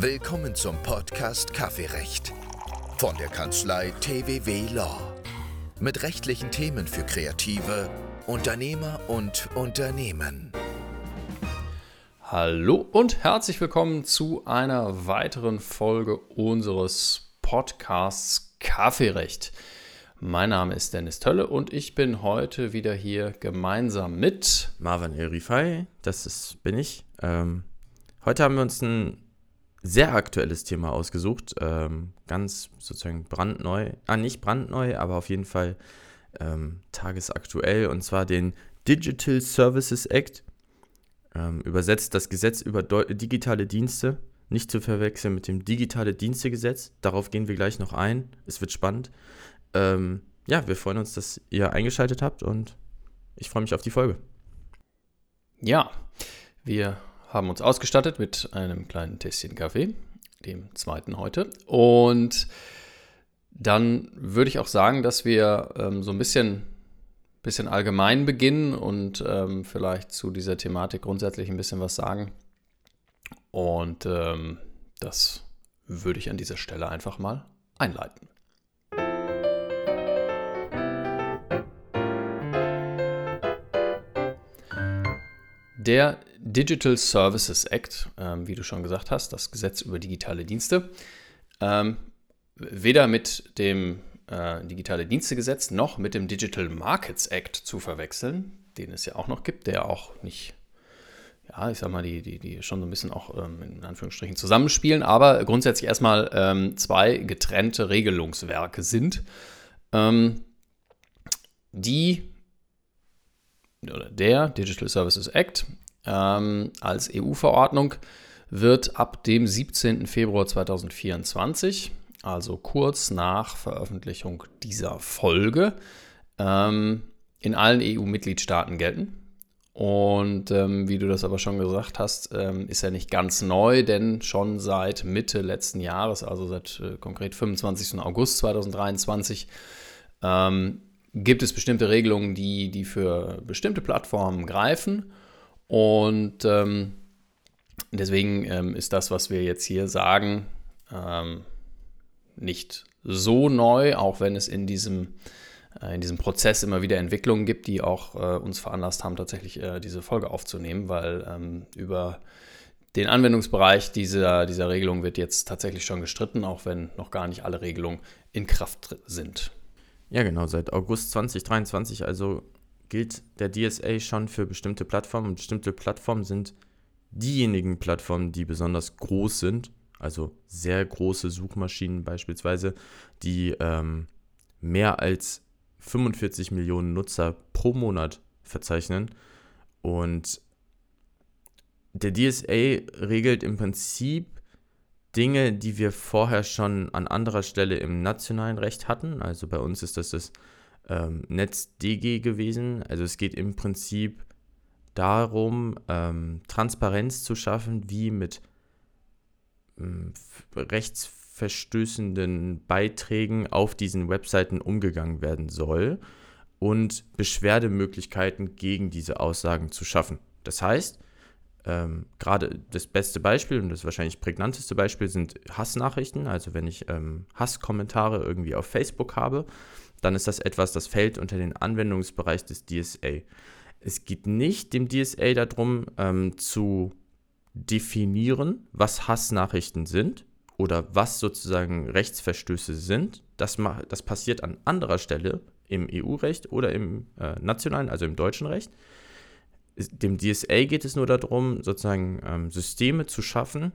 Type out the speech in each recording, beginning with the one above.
Willkommen zum Podcast Kaffeerecht von der Kanzlei TWW Law. Mit rechtlichen Themen für Kreative, Unternehmer und Unternehmen. Hallo und herzlich willkommen zu einer weiteren Folge unseres Podcasts Kaffeerecht. Mein Name ist Dennis Tölle und ich bin heute wieder hier gemeinsam mit Marvin Erifai, das ist, bin ich. Ähm, heute haben wir uns ein sehr aktuelles Thema ausgesucht, ähm, ganz sozusagen brandneu, ah nicht brandneu, aber auf jeden Fall ähm, tagesaktuell und zwar den Digital Services Act, ähm, übersetzt das Gesetz über digitale Dienste, nicht zu verwechseln mit dem Digitale Dienstegesetz. Darauf gehen wir gleich noch ein. Es wird spannend ähm, ja, wir freuen uns, dass ihr eingeschaltet habt und ich freue mich auf die Folge. Ja, wir haben uns ausgestattet mit einem kleinen Tässchen Kaffee, dem zweiten heute. Und dann würde ich auch sagen, dass wir ähm, so ein bisschen, bisschen allgemein beginnen und ähm, vielleicht zu dieser Thematik grundsätzlich ein bisschen was sagen. Und ähm, das würde ich an dieser Stelle einfach mal einleiten. Der Digital Services Act, ähm, wie du schon gesagt hast, das Gesetz über digitale Dienste, ähm, weder mit dem äh, Digitale Dienstegesetz noch mit dem Digital Markets Act zu verwechseln, den es ja auch noch gibt, der auch nicht, ja, ich sag mal, die, die, die schon so ein bisschen auch ähm, in Anführungsstrichen zusammenspielen, aber grundsätzlich erstmal ähm, zwei getrennte Regelungswerke sind, ähm, die oder der Digital Services Act ähm, als EU-Verordnung wird ab dem 17. Februar 2024, also kurz nach Veröffentlichung dieser Folge, ähm, in allen EU-Mitgliedstaaten gelten. Und ähm, wie du das aber schon gesagt hast, ähm, ist er nicht ganz neu, denn schon seit Mitte letzten Jahres, also seit äh, konkret 25. August 2023, ähm, gibt es bestimmte Regelungen, die, die für bestimmte Plattformen greifen. Und ähm, deswegen ähm, ist das, was wir jetzt hier sagen, ähm, nicht so neu, auch wenn es in diesem, äh, in diesem Prozess immer wieder Entwicklungen gibt, die auch äh, uns veranlasst haben, tatsächlich äh, diese Folge aufzunehmen, weil ähm, über den Anwendungsbereich dieser, dieser Regelung wird jetzt tatsächlich schon gestritten, auch wenn noch gar nicht alle Regelungen in Kraft sind. Ja, genau, seit August 2023, also gilt der DSA schon für bestimmte Plattformen. Und bestimmte Plattformen sind diejenigen Plattformen, die besonders groß sind, also sehr große Suchmaschinen beispielsweise, die ähm, mehr als 45 Millionen Nutzer pro Monat verzeichnen. Und der DSA regelt im Prinzip Dinge, die wir vorher schon an anderer Stelle im nationalen Recht hatten. Also bei uns ist das das ähm, NetzDG gewesen. Also es geht im Prinzip darum, ähm, Transparenz zu schaffen, wie mit ähm, rechtsverstößenden Beiträgen auf diesen Webseiten umgegangen werden soll und Beschwerdemöglichkeiten gegen diese Aussagen zu schaffen. Das heißt, ähm, gerade das beste Beispiel und das wahrscheinlich prägnanteste Beispiel sind Hassnachrichten. Also wenn ich ähm, Hasskommentare irgendwie auf Facebook habe, dann ist das etwas, das fällt unter den Anwendungsbereich des DSA. Es geht nicht dem DSA darum, ähm, zu definieren, was Hassnachrichten sind oder was sozusagen Rechtsverstöße sind. Das, das passiert an anderer Stelle im EU-Recht oder im äh, nationalen, also im deutschen Recht. Dem DSA geht es nur darum, sozusagen ähm, Systeme zu schaffen,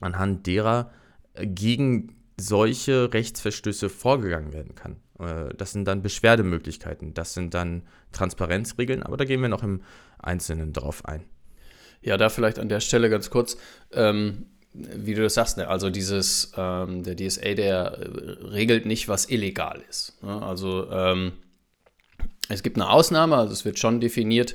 anhand derer äh, gegen solche Rechtsverstöße vorgegangen werden kann. Äh, das sind dann Beschwerdemöglichkeiten, das sind dann Transparenzregeln, aber da gehen wir noch im Einzelnen drauf ein. Ja, da vielleicht an der Stelle ganz kurz, ähm, wie du das sagst, ne? also dieses, ähm, der DSA, der äh, regelt nicht, was illegal ist. Ne? Also ähm, es gibt eine Ausnahme, also es wird schon definiert,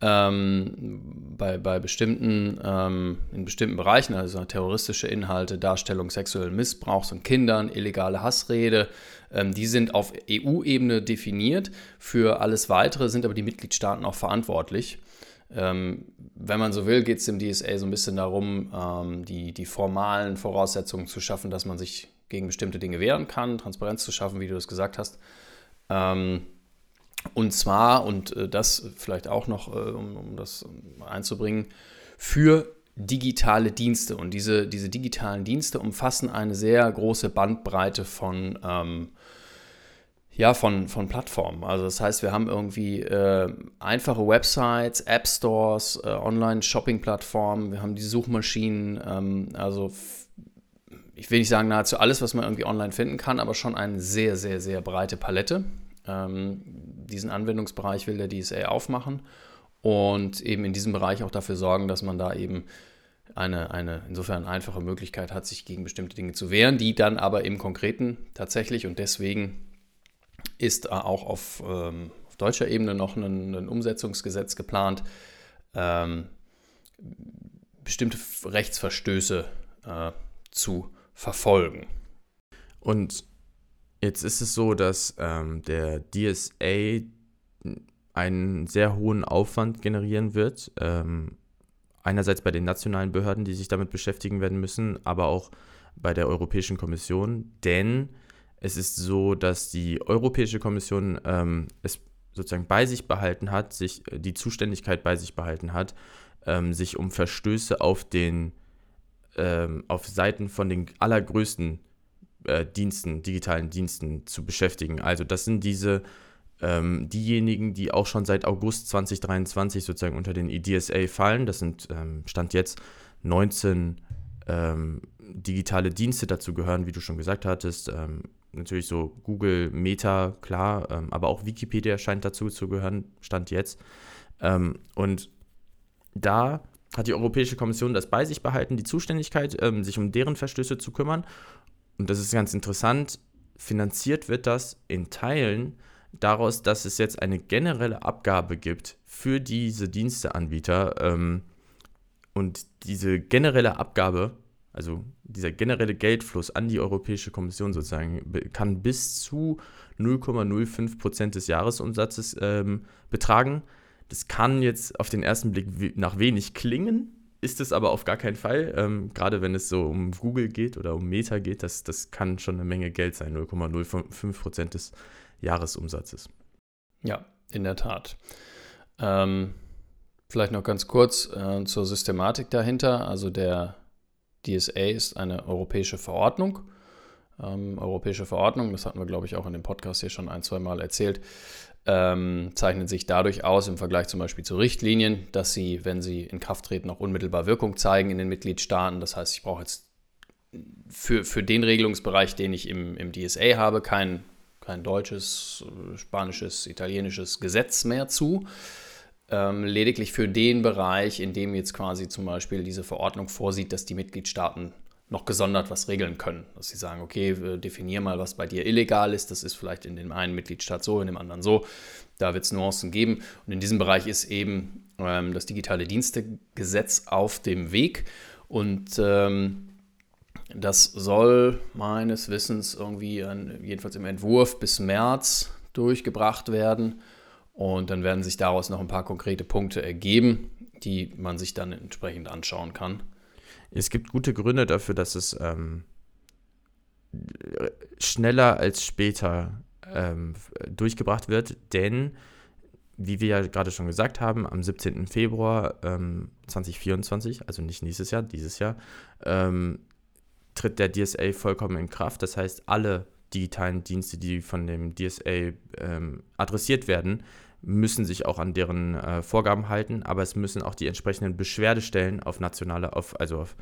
ähm, bei, bei bestimmten, ähm, in bestimmten Bereichen, also terroristische Inhalte, Darstellung sexuellen Missbrauchs von Kindern, illegale Hassrede, ähm, die sind auf EU-Ebene definiert. Für alles Weitere sind aber die Mitgliedstaaten auch verantwortlich. Ähm, wenn man so will, geht es dem DSA so ein bisschen darum, ähm, die, die formalen Voraussetzungen zu schaffen, dass man sich gegen bestimmte Dinge wehren kann, Transparenz zu schaffen, wie du das gesagt hast. Ähm, und zwar, und äh, das vielleicht auch noch, äh, um, um, das einzubringen, für digitale Dienste. Und diese, diese digitalen Dienste umfassen eine sehr große Bandbreite von, ähm, ja, von, von Plattformen. Also das heißt, wir haben irgendwie äh, einfache Websites, App Stores, äh, Online-Shopping-Plattformen, wir haben die Suchmaschinen, ähm, also ich will nicht sagen nahezu alles, was man irgendwie online finden kann, aber schon eine sehr, sehr, sehr breite Palette. Ähm, diesen Anwendungsbereich will der DSA aufmachen und eben in diesem Bereich auch dafür sorgen, dass man da eben eine, eine insofern einfache Möglichkeit hat, sich gegen bestimmte Dinge zu wehren, die dann aber im Konkreten tatsächlich und deswegen ist auch auf, ähm, auf deutscher Ebene noch ein, ein Umsetzungsgesetz geplant, ähm, bestimmte Rechtsverstöße äh, zu verfolgen. Und Jetzt ist es so, dass ähm, der DSA einen sehr hohen Aufwand generieren wird. Ähm, einerseits bei den nationalen Behörden, die sich damit beschäftigen werden müssen, aber auch bei der Europäischen Kommission, denn es ist so, dass die Europäische Kommission ähm, es sozusagen bei sich behalten hat, sich äh, die Zuständigkeit bei sich behalten hat, ähm, sich um Verstöße auf den ähm, auf Seiten von den allergrößten äh, Diensten, digitalen Diensten zu beschäftigen. Also das sind diese ähm, diejenigen, die auch schon seit August 2023 sozusagen unter den EDSA fallen. Das sind ähm, Stand jetzt 19 ähm, digitale Dienste dazu gehören, wie du schon gesagt hattest. Ähm, natürlich so Google, Meta, klar, ähm, aber auch Wikipedia scheint dazu zu gehören, Stand jetzt. Und da hat die Europäische Kommission das bei sich behalten, die Zuständigkeit, sich um deren Verstöße zu kümmern und das ist ganz interessant, finanziert wird das in Teilen daraus, dass es jetzt eine generelle Abgabe gibt für diese Diensteanbieter. Ähm, und diese generelle Abgabe, also dieser generelle Geldfluss an die Europäische Kommission sozusagen, kann bis zu 0,05 Prozent des Jahresumsatzes ähm, betragen. Das kann jetzt auf den ersten Blick nach wenig klingen, ist es aber auf gar keinen Fall. Ähm, gerade wenn es so um Google geht oder um Meta geht, das, das kann schon eine Menge Geld sein, 0,05 Prozent des Jahresumsatzes. Ja, in der Tat. Ähm, vielleicht noch ganz kurz äh, zur Systematik dahinter. Also der DSA ist eine europäische Verordnung. Ähm, europäische Verordnung, das hatten wir, glaube ich, auch in dem Podcast hier schon ein, zwei Mal erzählt, ähm, zeichnen sich dadurch aus im Vergleich zum Beispiel zu Richtlinien, dass sie, wenn sie in Kraft treten, auch unmittelbar Wirkung zeigen in den Mitgliedstaaten. Das heißt, ich brauche jetzt für, für den Regelungsbereich, den ich im, im DSA habe, kein, kein deutsches, spanisches, italienisches Gesetz mehr zu. Ähm, lediglich für den Bereich, in dem jetzt quasi zum Beispiel diese Verordnung vorsieht, dass die Mitgliedstaaten noch gesondert was regeln können. Dass sie sagen, okay, definier mal, was bei dir illegal ist. Das ist vielleicht in dem einen Mitgliedstaat so, in dem anderen so. Da wird es Nuancen geben. Und in diesem Bereich ist eben ähm, das digitale Dienstegesetz auf dem Weg. Und ähm, das soll meines Wissens irgendwie, an, jedenfalls im Entwurf, bis März durchgebracht werden. Und dann werden sich daraus noch ein paar konkrete Punkte ergeben, die man sich dann entsprechend anschauen kann. Es gibt gute Gründe dafür, dass es ähm, schneller als später ähm, durchgebracht wird, denn, wie wir ja gerade schon gesagt haben, am 17. Februar ähm, 2024, also nicht nächstes Jahr, dieses Jahr, ähm, tritt der DSA vollkommen in Kraft. Das heißt, alle digitalen Dienste, die von dem DSA ähm, adressiert werden, müssen sich auch an deren äh, Vorgaben halten, aber es müssen auch die entsprechenden Beschwerdestellen auf nationaler, auf, also auf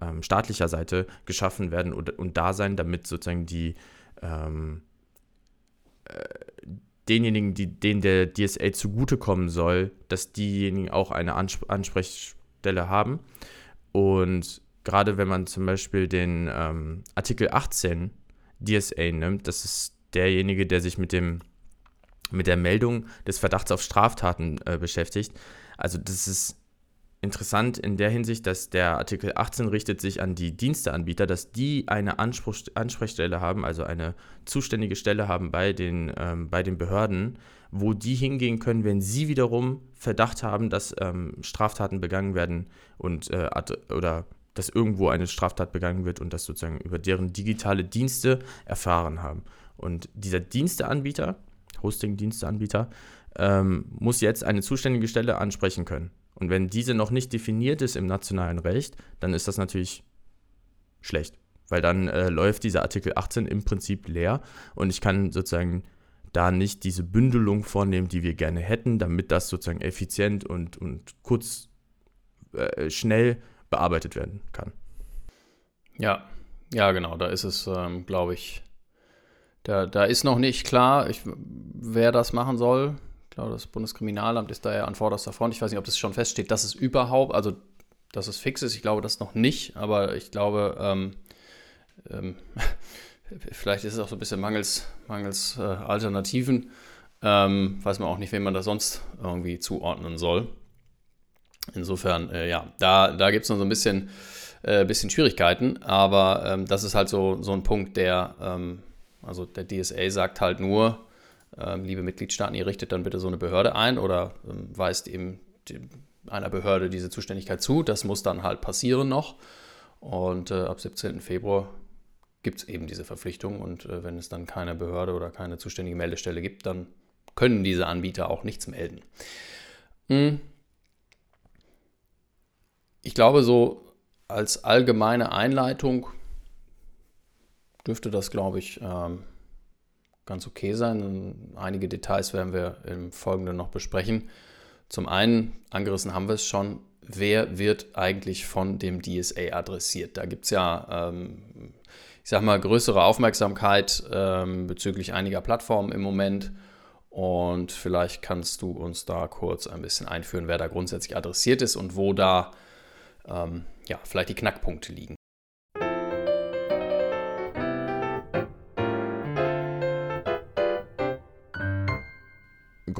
ähm, staatlicher Seite geschaffen werden und, und, da sein, damit sozusagen die ähm, äh, denjenigen, die, denen der DSA zugutekommen soll, dass diejenigen auch eine Ansp Ansprechstelle haben. Und gerade wenn man zum Beispiel den ähm, Artikel 18 DSA nimmt, das ist derjenige, der sich mit dem mit der Meldung des Verdachts auf Straftaten äh, beschäftigt. Also das ist interessant in der Hinsicht, dass der Artikel 18 richtet sich an die Diensteanbieter, dass die eine Anspruch, Ansprechstelle haben, also eine zuständige Stelle haben bei den, ähm, bei den Behörden, wo die hingehen können, wenn sie wiederum Verdacht haben, dass ähm, Straftaten begangen werden und äh, oder dass irgendwo eine Straftat begangen wird und das sozusagen über deren digitale Dienste erfahren haben. Und dieser Diensteanbieter, Hosting-Diensteanbieter, ähm, muss jetzt eine zuständige Stelle ansprechen können. Und wenn diese noch nicht definiert ist im nationalen Recht, dann ist das natürlich schlecht, weil dann äh, läuft dieser Artikel 18 im Prinzip leer und ich kann sozusagen da nicht diese Bündelung vornehmen, die wir gerne hätten, damit das sozusagen effizient und, und kurz, äh, schnell bearbeitet werden kann. Ja, ja, genau, da ist es, ähm, glaube ich, da, da ist noch nicht klar, ich, wer das machen soll. Ich glaube, das Bundeskriminalamt ist da ja an vorderster Front. Ich weiß nicht, ob das schon feststeht, dass es überhaupt, also dass es fix ist. Ich glaube das noch nicht, aber ich glaube, ähm, ähm, vielleicht ist es auch so ein bisschen mangels, mangels äh, Alternativen. Ähm, weiß man auch nicht, wem man das sonst irgendwie zuordnen soll. Insofern, äh, ja, da, da gibt es noch so ein bisschen, äh, bisschen Schwierigkeiten, aber ähm, das ist halt so, so ein Punkt, der, ähm, also der DSA sagt halt nur, ähm, liebe Mitgliedstaaten, ihr richtet dann bitte so eine Behörde ein oder ähm, weist eben die, einer Behörde diese Zuständigkeit zu. Das muss dann halt passieren noch. Und äh, ab 17. Februar gibt es eben diese Verpflichtung und äh, wenn es dann keine Behörde oder keine zuständige Meldestelle gibt, dann können diese Anbieter auch nichts melden. Hm. Ich glaube, so als allgemeine Einleitung dürfte das, glaube ich, ähm, ganz okay sein. Einige Details werden wir im Folgenden noch besprechen. Zum einen, angerissen haben wir es schon, wer wird eigentlich von dem DSA adressiert? Da gibt es ja ähm, ich sag mal, größere Aufmerksamkeit ähm, bezüglich einiger Plattformen im Moment. Und vielleicht kannst du uns da kurz ein bisschen einführen, wer da grundsätzlich adressiert ist und wo da ähm, ja, vielleicht die Knackpunkte liegen.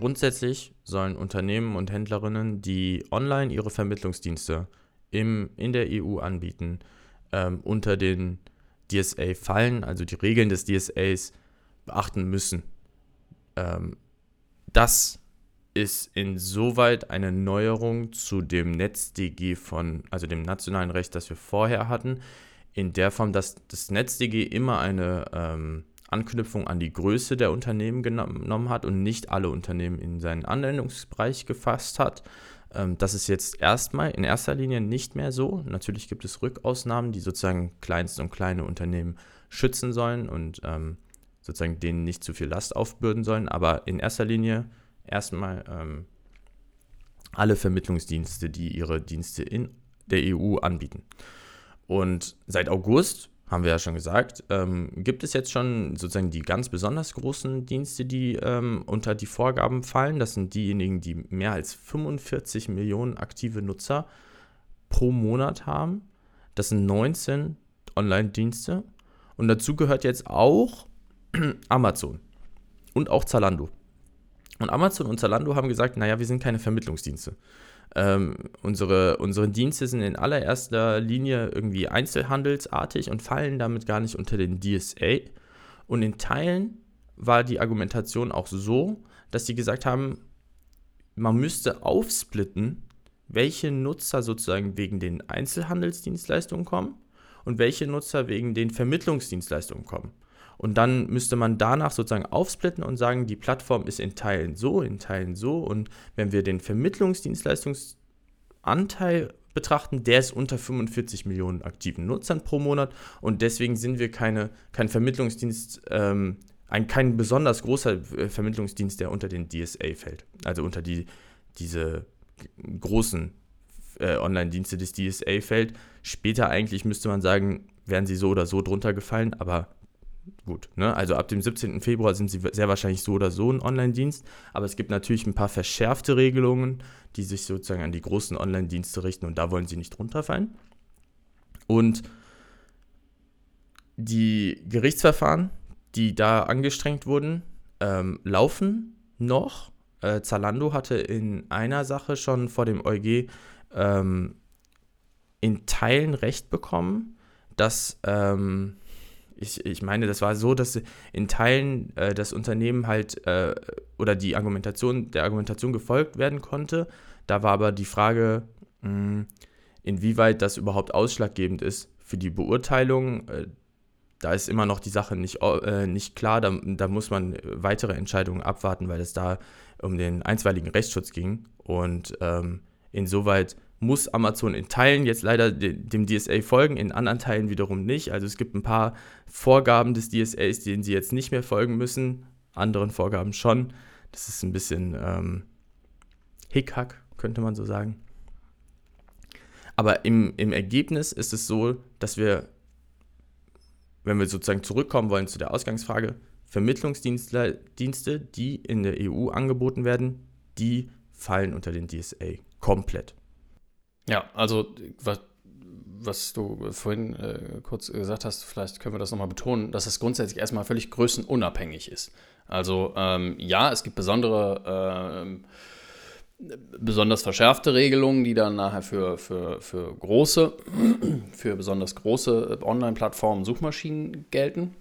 Grundsätzlich sollen Unternehmen und Händlerinnen, die online ihre Vermittlungsdienste im, in der EU anbieten, ähm, unter den DSA fallen, also die Regeln des DSAs beachten müssen. Ähm, das ist insoweit eine Neuerung zu dem NetzDG von, also dem nationalen Recht, das wir vorher hatten, in der Form, dass das NetzDG immer eine ähm, Anknüpfung an die Größe der Unternehmen genommen hat und nicht alle Unternehmen in seinen Anwendungsbereich gefasst hat, ähm, das ist jetzt erstmal in erster Linie nicht mehr so. Natürlich gibt es Rückausnahmen, die sozusagen kleinste und kleine Unternehmen schützen sollen und ähm, sozusagen denen nicht zu viel Last aufbürden sollen. Aber in erster Linie erstmal ähm, alle Vermittlungsdienste, die ihre Dienste in der EU anbieten. Und seit August haben wir ja schon gesagt, ähm, gibt es jetzt schon sozusagen die ganz besonders großen Dienste, die ähm, unter die Vorgaben fallen. Das sind diejenigen, die mehr als 45 Millionen aktive Nutzer pro Monat haben. Das sind 19 Online-Dienste. Und dazu gehört jetzt auch Amazon und auch Zalando. Und Amazon und Zalando haben gesagt, naja, wir sind keine Vermittlungsdienste. Ähm, unsere, unsere Dienste sind in allererster Linie irgendwie einzelhandelsartig und fallen damit gar nicht unter den DSA. Und in Teilen war die Argumentation auch so, dass sie gesagt haben, man müsste aufsplitten, welche Nutzer sozusagen wegen den Einzelhandelsdienstleistungen kommen und welche Nutzer wegen den Vermittlungsdienstleistungen kommen. Und dann müsste man danach sozusagen aufsplitten und sagen, die Plattform ist in Teilen so, in Teilen so. Und wenn wir den Vermittlungsdienstleistungsanteil betrachten, der ist unter 45 Millionen aktiven Nutzern pro Monat. Und deswegen sind wir keine, kein Vermittlungsdienst, ähm, ein kein besonders großer äh, Vermittlungsdienst, der unter den DSA fällt. Also unter die, diese großen äh, Online-Dienste des DSA fällt. Später eigentlich müsste man sagen, wären sie so oder so drunter gefallen, aber gut. Ne? Also ab dem 17. Februar sind sie sehr wahrscheinlich so oder so ein Online-Dienst, aber es gibt natürlich ein paar verschärfte Regelungen, die sich sozusagen an die großen Online-Dienste richten und da wollen sie nicht runterfallen. Und die Gerichtsverfahren, die da angestrengt wurden, ähm, laufen noch. Äh, Zalando hatte in einer Sache schon vor dem EuG ähm, in Teilen recht bekommen, dass ähm, ich, ich meine, das war so, dass in Teilen äh, das Unternehmen halt äh, oder die Argumentation, der Argumentation gefolgt werden konnte. Da war aber die Frage, mh, hm, inwieweit das überhaupt ausschlaggebend ist für die Beurteilung. Äh, da ist immer noch die Sache nicht, äh, nicht klar. Da, da muss man weitere Entscheidungen abwarten, weil es da um den einstweiligen Rechtsschutz ging. Und ähm, insoweit muss Amazon in Teilen jetzt leider dem DSA folgen, in anderen Teilen wiederum nicht. Also es gibt ein paar Vorgaben des DSAs, denen sie jetzt nicht mehr folgen müssen, anderen Vorgaben schon. Das ist ein bisschen ähm, Hickhack, könnte man so sagen. Aber im, im Ergebnis ist es so, dass wir, wenn wir sozusagen zurückkommen wollen zu der Ausgangsfrage, Vermittlungsdienste, die in der EU angeboten werden, die fallen unter den DSA komplett. Ja, also was, was du vorhin äh, kurz gesagt hast, vielleicht können wir das nochmal betonen, dass es grundsätzlich erstmal völlig größenunabhängig ist. Also ähm, ja, es gibt besondere, äh, besonders verschärfte Regelungen, die dann nachher für, für, für große, für besonders große Online-Plattformen, Suchmaschinen gelten.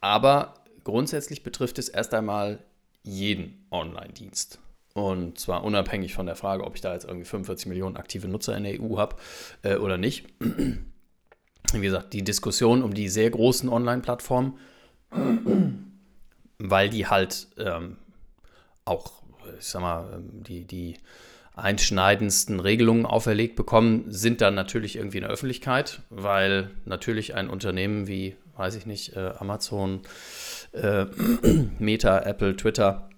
Aber grundsätzlich betrifft es erst einmal jeden Online-Dienst. Und zwar unabhängig von der Frage, ob ich da jetzt irgendwie 45 Millionen aktive Nutzer in der EU habe äh, oder nicht. Wie gesagt, die Diskussion um die sehr großen Online-Plattformen, weil die halt ähm, auch, ich sag mal, ähm, die, die einschneidendsten Regelungen auferlegt bekommen, sind dann natürlich irgendwie in der Öffentlichkeit, weil natürlich ein Unternehmen wie, weiß ich nicht, äh, Amazon, äh, Meta, Apple, Twitter,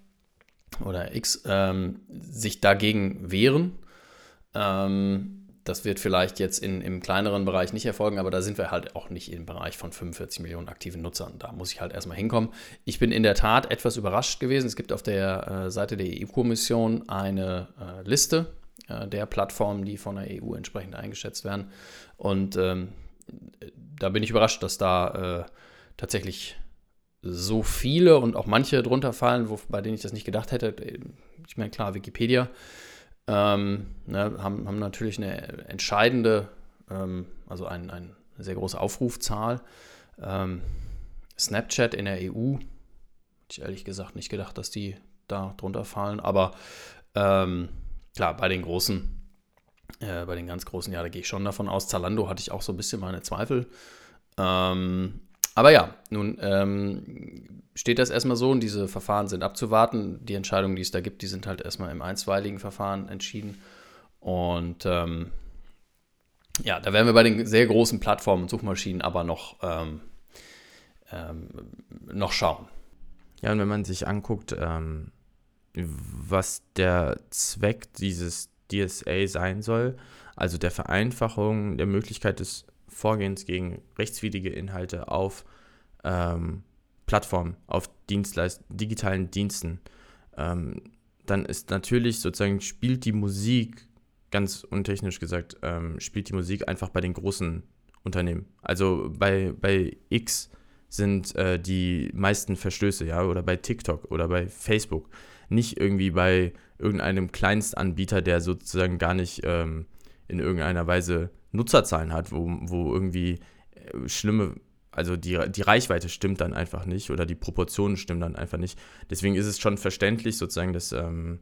oder X ähm, sich dagegen wehren. Ähm, das wird vielleicht jetzt in, im kleineren Bereich nicht erfolgen, aber da sind wir halt auch nicht im Bereich von 45 Millionen aktiven Nutzern. Da muss ich halt erstmal hinkommen. Ich bin in der Tat etwas überrascht gewesen. Es gibt auf der äh, Seite der EU-Kommission eine äh, Liste äh, der Plattformen, die von der EU entsprechend eingeschätzt werden. Und ähm, da bin ich überrascht, dass da äh, tatsächlich so viele und auch manche drunter fallen, wo, bei denen ich das nicht gedacht hätte. Ich meine, klar, Wikipedia ähm, ne, haben, haben natürlich eine entscheidende, ähm, also ein, ein, eine sehr große Aufrufzahl. Ähm, Snapchat in der EU, hätte ich ehrlich gesagt nicht gedacht, dass die da drunter fallen, aber ähm, klar, bei den großen, äh, bei den ganz großen, ja, da gehe ich schon davon aus. Zalando hatte ich auch so ein bisschen meine Zweifel. Ähm, aber ja, nun ähm, steht das erstmal so und diese Verfahren sind abzuwarten. Die Entscheidungen, die es da gibt, die sind halt erstmal im einstweiligen Verfahren entschieden. Und ähm, ja, da werden wir bei den sehr großen Plattformen und Suchmaschinen aber noch, ähm, ähm noch schauen. Ja, und wenn man sich anguckt, ähm, was der Zweck dieses DSA sein soll, also der Vereinfachung der Möglichkeit des Vorgehens gegen rechtswidrige Inhalte auf ähm, Plattformen, auf Dienstleist digitalen Diensten, ähm, dann ist natürlich sozusagen, spielt die Musik, ganz untechnisch gesagt, ähm, spielt die Musik einfach bei den großen Unternehmen. Also bei, bei X sind äh, die meisten Verstöße, ja, oder bei TikTok oder bei Facebook. Nicht irgendwie bei irgendeinem Kleinstanbieter, der sozusagen gar nicht ähm, in irgendeiner Weise Nutzerzahlen hat, wo, wo irgendwie äh, schlimme, also die, die Reichweite stimmt dann einfach nicht oder die Proportionen stimmen dann einfach nicht. Deswegen ist es schon verständlich sozusagen, dass ähm,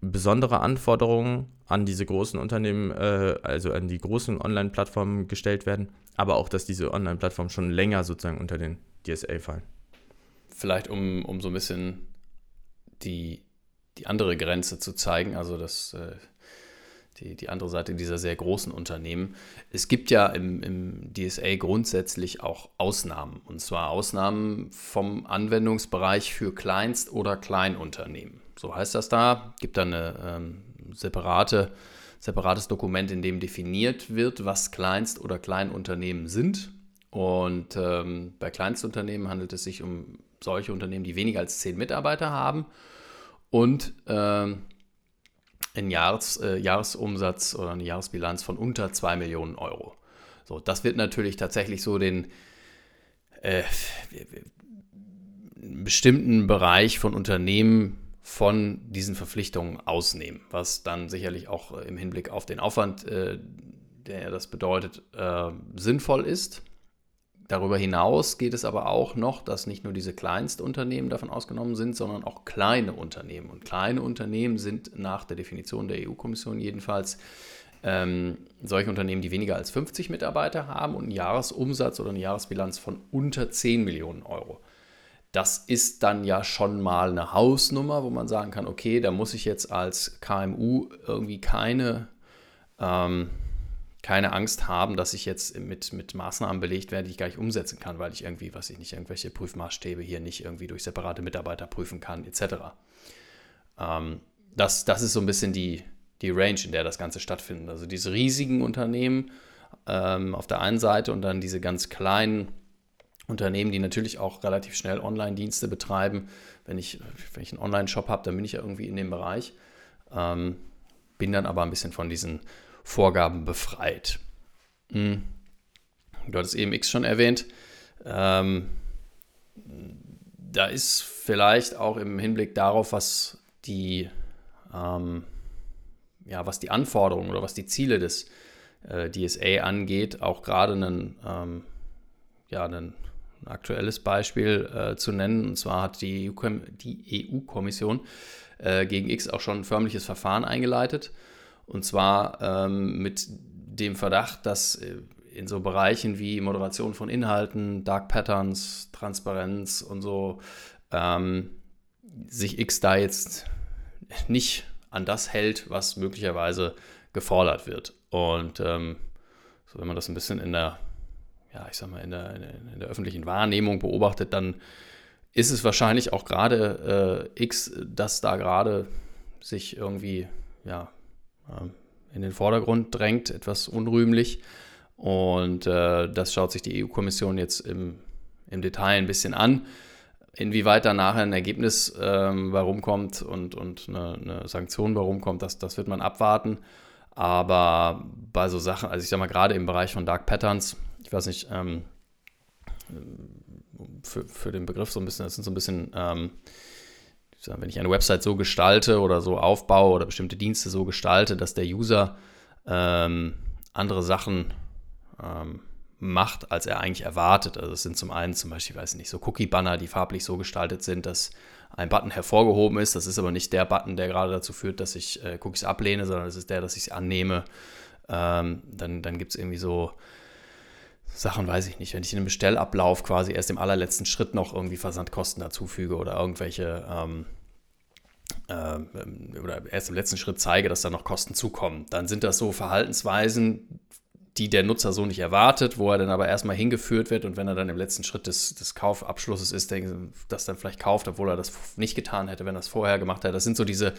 besondere Anforderungen an diese großen Unternehmen, äh, also an die großen Online-Plattformen gestellt werden, aber auch, dass diese Online-Plattformen schon länger sozusagen unter den DSA fallen. Vielleicht um, um so ein bisschen die, die andere Grenze zu zeigen, also das äh, die, die andere Seite dieser sehr großen Unternehmen. Es gibt ja im, im DSA grundsätzlich auch Ausnahmen. Und zwar Ausnahmen vom Anwendungsbereich für Kleinst- oder Kleinunternehmen. So heißt das da. Es gibt da eine ähm, separate, separates Dokument, in dem definiert wird, was Kleinst- oder Kleinunternehmen sind. Und ähm, bei Kleinstunternehmen handelt es sich um solche Unternehmen, die weniger als zehn Mitarbeiter haben und ähm, einen Jahres, äh, Jahresumsatz oder eine Jahresbilanz von unter 2 Millionen Euro. So, das wird natürlich tatsächlich so den äh, bestimmten Bereich von Unternehmen von diesen Verpflichtungen ausnehmen, was dann sicherlich auch im Hinblick auf den Aufwand, äh, der das bedeutet, äh, sinnvoll ist. Darüber hinaus geht es aber auch noch, dass nicht nur diese Kleinstunternehmen davon ausgenommen sind, sondern auch kleine Unternehmen. Und kleine Unternehmen sind nach der Definition der EU-Kommission jedenfalls ähm, solche Unternehmen, die weniger als 50 Mitarbeiter haben und einen Jahresumsatz oder eine Jahresbilanz von unter 10 Millionen Euro. Das ist dann ja schon mal eine Hausnummer, wo man sagen kann, okay, da muss ich jetzt als KMU irgendwie keine ähm, keine Angst haben, dass ich jetzt mit, mit Maßnahmen belegt werde, die ich gar nicht umsetzen kann, weil ich irgendwie, was ich nicht, irgendwelche Prüfmaßstäbe hier nicht irgendwie durch separate Mitarbeiter prüfen kann, etc. Ähm, das, das ist so ein bisschen die, die Range, in der das Ganze stattfindet. Also diese riesigen Unternehmen ähm, auf der einen Seite und dann diese ganz kleinen Unternehmen, die natürlich auch relativ schnell Online-Dienste betreiben. Wenn ich, wenn ich einen Online-Shop habe, dann bin ich ja irgendwie in dem Bereich. Ähm, bin dann aber ein bisschen von diesen Vorgaben befreit. Hm. Du hattest eben X schon erwähnt. Ähm, da ist vielleicht auch im Hinblick darauf, was die, ähm, ja, was die Anforderungen oder was die Ziele des äh, DSA angeht, auch gerade ein, ähm, ja, ein, aktuelles Beispiel äh, zu nennen. Und zwar hat die EU-Kommission EU äh, gegen X auch schon ein förmliches Verfahren eingeleitet und zwar ähm, mit dem Verdacht, dass äh, in so Bereichen wie Moderation von Inhalten, Dark Patterns, Transparenz und so ähm, sich X da jetzt nicht an das hält, was möglicherweise gefordert wird. Und ähm, so, wenn man das ein bisschen in der, ja, ich sag mal, in der, in der öffentlichen Wahrnehmung beobachtet, dann ist es wahrscheinlich auch gerade äh, X, das da gerade sich irgendwie, ja, in den Vordergrund drängt, etwas unrühmlich. Und äh, das schaut sich die EU-Kommission jetzt im, im Detail ein bisschen an. Inwieweit da nachher ein Ergebnis ähm, bei rumkommt und, und eine, eine Sanktion bei rumkommt, das, das wird man abwarten. Aber bei so Sachen, also ich sag mal, gerade im Bereich von Dark Patterns, ich weiß nicht, ähm, für, für den Begriff so ein bisschen, das sind so ein bisschen ähm, wenn ich eine Website so gestalte oder so aufbaue oder bestimmte Dienste so gestalte, dass der User ähm, andere Sachen ähm, macht, als er eigentlich erwartet. Also es sind zum einen zum Beispiel, weiß ich nicht, so Cookie-Banner, die farblich so gestaltet sind, dass ein Button hervorgehoben ist. Das ist aber nicht der Button, der gerade dazu führt, dass ich äh, Cookies ablehne, sondern es ist der, dass ich sie annehme. Ähm, dann dann gibt es irgendwie so Sachen, weiß ich nicht, wenn ich in einem Bestellablauf quasi erst im allerletzten Schritt noch irgendwie Versandkosten dazufüge oder irgendwelche ähm, äh, oder erst im letzten Schritt zeige, dass da noch Kosten zukommen, dann sind das so Verhaltensweisen, die der Nutzer so nicht erwartet, wo er dann aber erstmal hingeführt wird und wenn er dann im letzten Schritt des, des Kaufabschlusses ist, das dann vielleicht kauft, obwohl er das nicht getan hätte, wenn er es vorher gemacht hätte. Das sind so diese,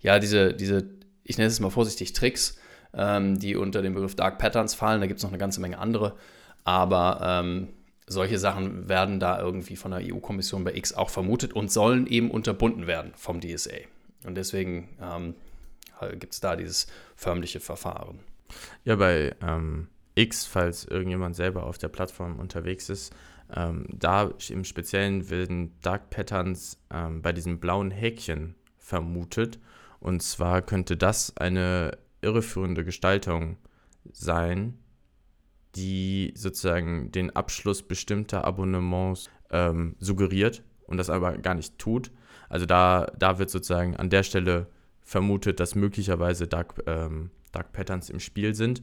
ja, diese, diese, ich nenne es mal vorsichtig, Tricks, ähm, die unter den Begriff Dark Patterns fallen. Da gibt es noch eine ganze Menge andere. Aber ähm, solche Sachen werden da irgendwie von der EU-Kommission bei X auch vermutet und sollen eben unterbunden werden vom DSA. Und deswegen ähm, gibt es da dieses förmliche Verfahren. Ja, bei ähm, X, falls irgendjemand selber auf der Plattform unterwegs ist, ähm, da im Speziellen werden Dark Patterns ähm, bei diesem blauen Häkchen vermutet. Und zwar könnte das eine irreführende Gestaltung sein, die sozusagen den Abschluss bestimmter Abonnements ähm, suggeriert und das aber gar nicht tut. Also da, da wird sozusagen an der Stelle vermutet, dass möglicherweise Dark, ähm, Dark Patterns im Spiel sind.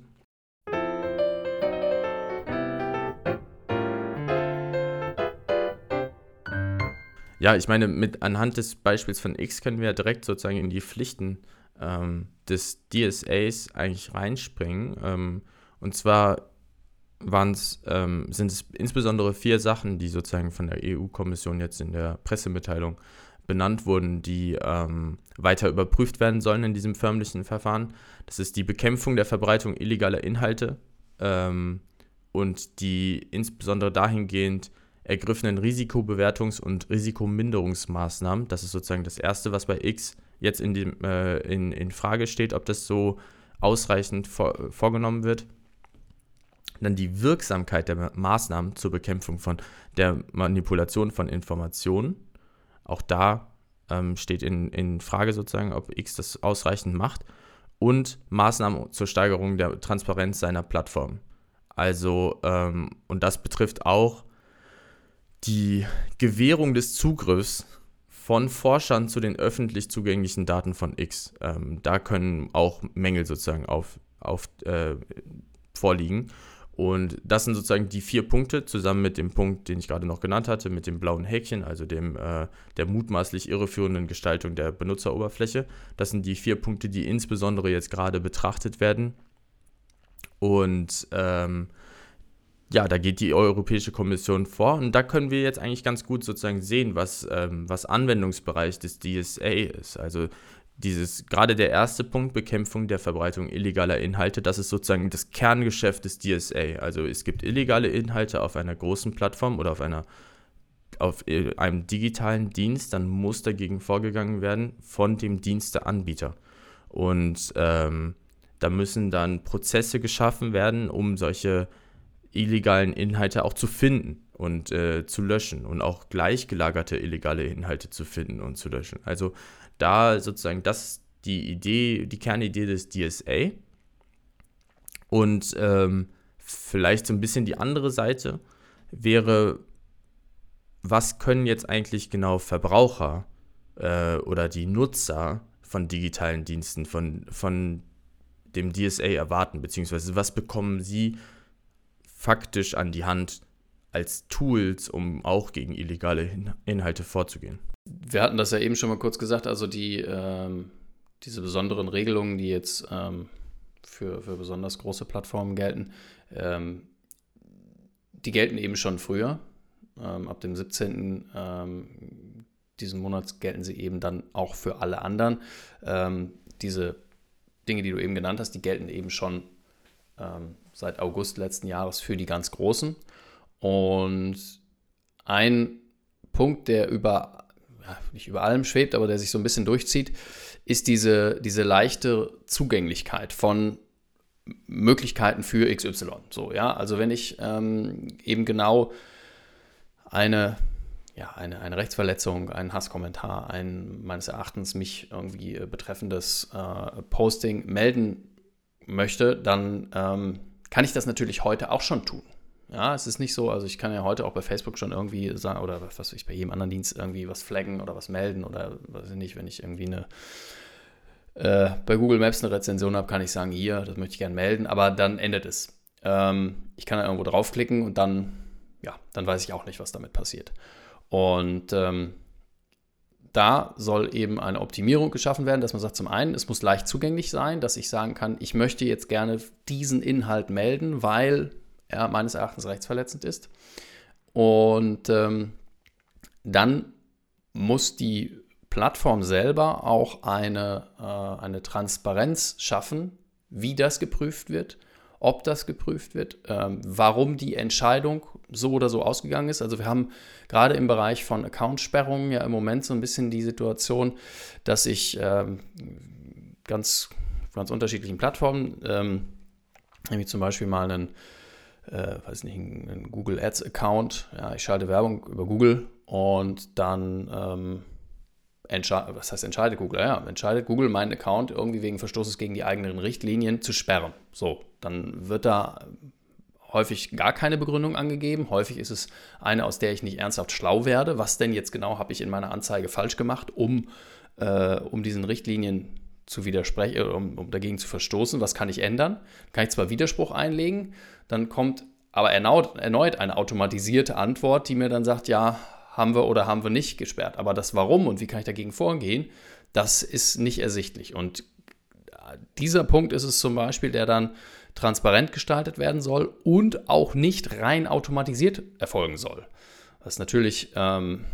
Ja, ich meine, mit anhand des Beispiels von X können wir ja direkt sozusagen in die Pflichten ähm, des DSAs eigentlich reinspringen. Ähm, und zwar ähm, sind es insbesondere vier Sachen, die sozusagen von der EU-Kommission jetzt in der Pressemitteilung benannt wurden, die ähm, weiter überprüft werden sollen in diesem förmlichen Verfahren. Das ist die Bekämpfung der Verbreitung illegaler Inhalte ähm, und die insbesondere dahingehend ergriffenen Risikobewertungs- und Risikominderungsmaßnahmen. Das ist sozusagen das Erste, was bei X jetzt in, dem, äh, in, in Frage steht, ob das so ausreichend vor, vorgenommen wird dann die Wirksamkeit der Maßnahmen zur Bekämpfung von der Manipulation von Informationen. Auch da ähm, steht in, in Frage sozusagen, ob X das ausreichend macht. Und Maßnahmen zur Steigerung der Transparenz seiner Plattform. Also, ähm, und das betrifft auch die Gewährung des Zugriffs von Forschern zu den öffentlich zugänglichen Daten von X. Ähm, da können auch Mängel sozusagen auf, auf, äh, vorliegen. Und das sind sozusagen die vier Punkte zusammen mit dem Punkt, den ich gerade noch genannt hatte, mit dem blauen Häkchen, also dem äh, der mutmaßlich irreführenden Gestaltung der Benutzeroberfläche. Das sind die vier Punkte, die insbesondere jetzt gerade betrachtet werden. Und ähm, ja, da geht die Europäische Kommission vor und da können wir jetzt eigentlich ganz gut sozusagen sehen, was, ähm, was Anwendungsbereich des DSA ist. Also dieses, gerade der erste Punkt, Bekämpfung der Verbreitung illegaler Inhalte, das ist sozusagen das Kerngeschäft des DSA. Also es gibt illegale Inhalte auf einer großen Plattform oder auf einer auf äh, einem digitalen Dienst, dann muss dagegen vorgegangen werden von dem Diensteanbieter. Und ähm, da müssen dann Prozesse geschaffen werden, um solche illegalen Inhalte auch zu finden und äh, zu löschen und auch gleichgelagerte illegale Inhalte zu finden und zu löschen. Also da sozusagen das die Idee, die Kernidee des DSA. Und ähm, vielleicht so ein bisschen die andere Seite wäre, was können jetzt eigentlich genau Verbraucher äh, oder die Nutzer von digitalen Diensten, von, von dem DSA erwarten, beziehungsweise was bekommen sie faktisch an die Hand als Tools, um auch gegen illegale Inhalte vorzugehen. Wir hatten das ja eben schon mal kurz gesagt, also die, ähm, diese besonderen Regelungen, die jetzt ähm, für, für besonders große Plattformen gelten, ähm, die gelten eben schon früher. Ähm, ab dem 17. Ähm, diesen Monats gelten sie eben dann auch für alle anderen. Ähm, diese Dinge, die du eben genannt hast, die gelten eben schon seit August letzten Jahres für die ganz Großen. Und ein Punkt, der über, nicht über allem schwebt, aber der sich so ein bisschen durchzieht, ist diese, diese leichte Zugänglichkeit von Möglichkeiten für XY. So, ja, also wenn ich ähm, eben genau eine, ja, eine, eine Rechtsverletzung, einen Hasskommentar, ein meines Erachtens mich irgendwie betreffendes äh, Posting melden möchte, dann ähm, kann ich das natürlich heute auch schon tun. Ja, es ist nicht so, also ich kann ja heute auch bei Facebook schon irgendwie sagen, oder was weiß ich, bei jedem anderen Dienst irgendwie was flaggen oder was melden oder weiß ich nicht, wenn ich irgendwie eine äh, bei Google Maps eine Rezension habe, kann ich sagen, hier, das möchte ich gerne melden, aber dann endet es. Ähm, ich kann da irgendwo draufklicken und dann, ja, dann weiß ich auch nicht, was damit passiert. Und ähm, da soll eben eine Optimierung geschaffen werden, dass man sagt, zum einen, es muss leicht zugänglich sein, dass ich sagen kann, ich möchte jetzt gerne diesen Inhalt melden, weil er meines Erachtens rechtsverletzend ist. Und ähm, dann muss die Plattform selber auch eine, äh, eine Transparenz schaffen, wie das geprüft wird ob das geprüft wird, ähm, warum die Entscheidung so oder so ausgegangen ist. Also wir haben gerade im Bereich von Accountsperrungen ja im Moment so ein bisschen die Situation, dass ich ähm, ganz, ganz unterschiedlichen Plattformen, ähm, nämlich zum Beispiel mal einen, äh, weiß nicht, einen Google Ads Account, ja, ich schalte Werbung über Google und dann ähm, was heißt entscheidet Google? Ja, entscheidet Google meinen Account irgendwie wegen Verstoßes gegen die eigenen Richtlinien zu sperren. So, dann wird da häufig gar keine Begründung angegeben. Häufig ist es eine, aus der ich nicht ernsthaft schlau werde. Was denn jetzt genau habe ich in meiner Anzeige falsch gemacht, um, äh, um diesen Richtlinien zu widersprechen, äh, um, um dagegen zu verstoßen? Was kann ich ändern? Kann ich zwar Widerspruch einlegen, dann kommt aber erneut, erneut eine automatisierte Antwort, die mir dann sagt, ja, haben wir oder haben wir nicht gesperrt. Aber das Warum und wie kann ich dagegen vorgehen, das ist nicht ersichtlich. Und dieser Punkt ist es zum Beispiel, der dann transparent gestaltet werden soll und auch nicht rein automatisiert erfolgen soll. Was natürlich ähm,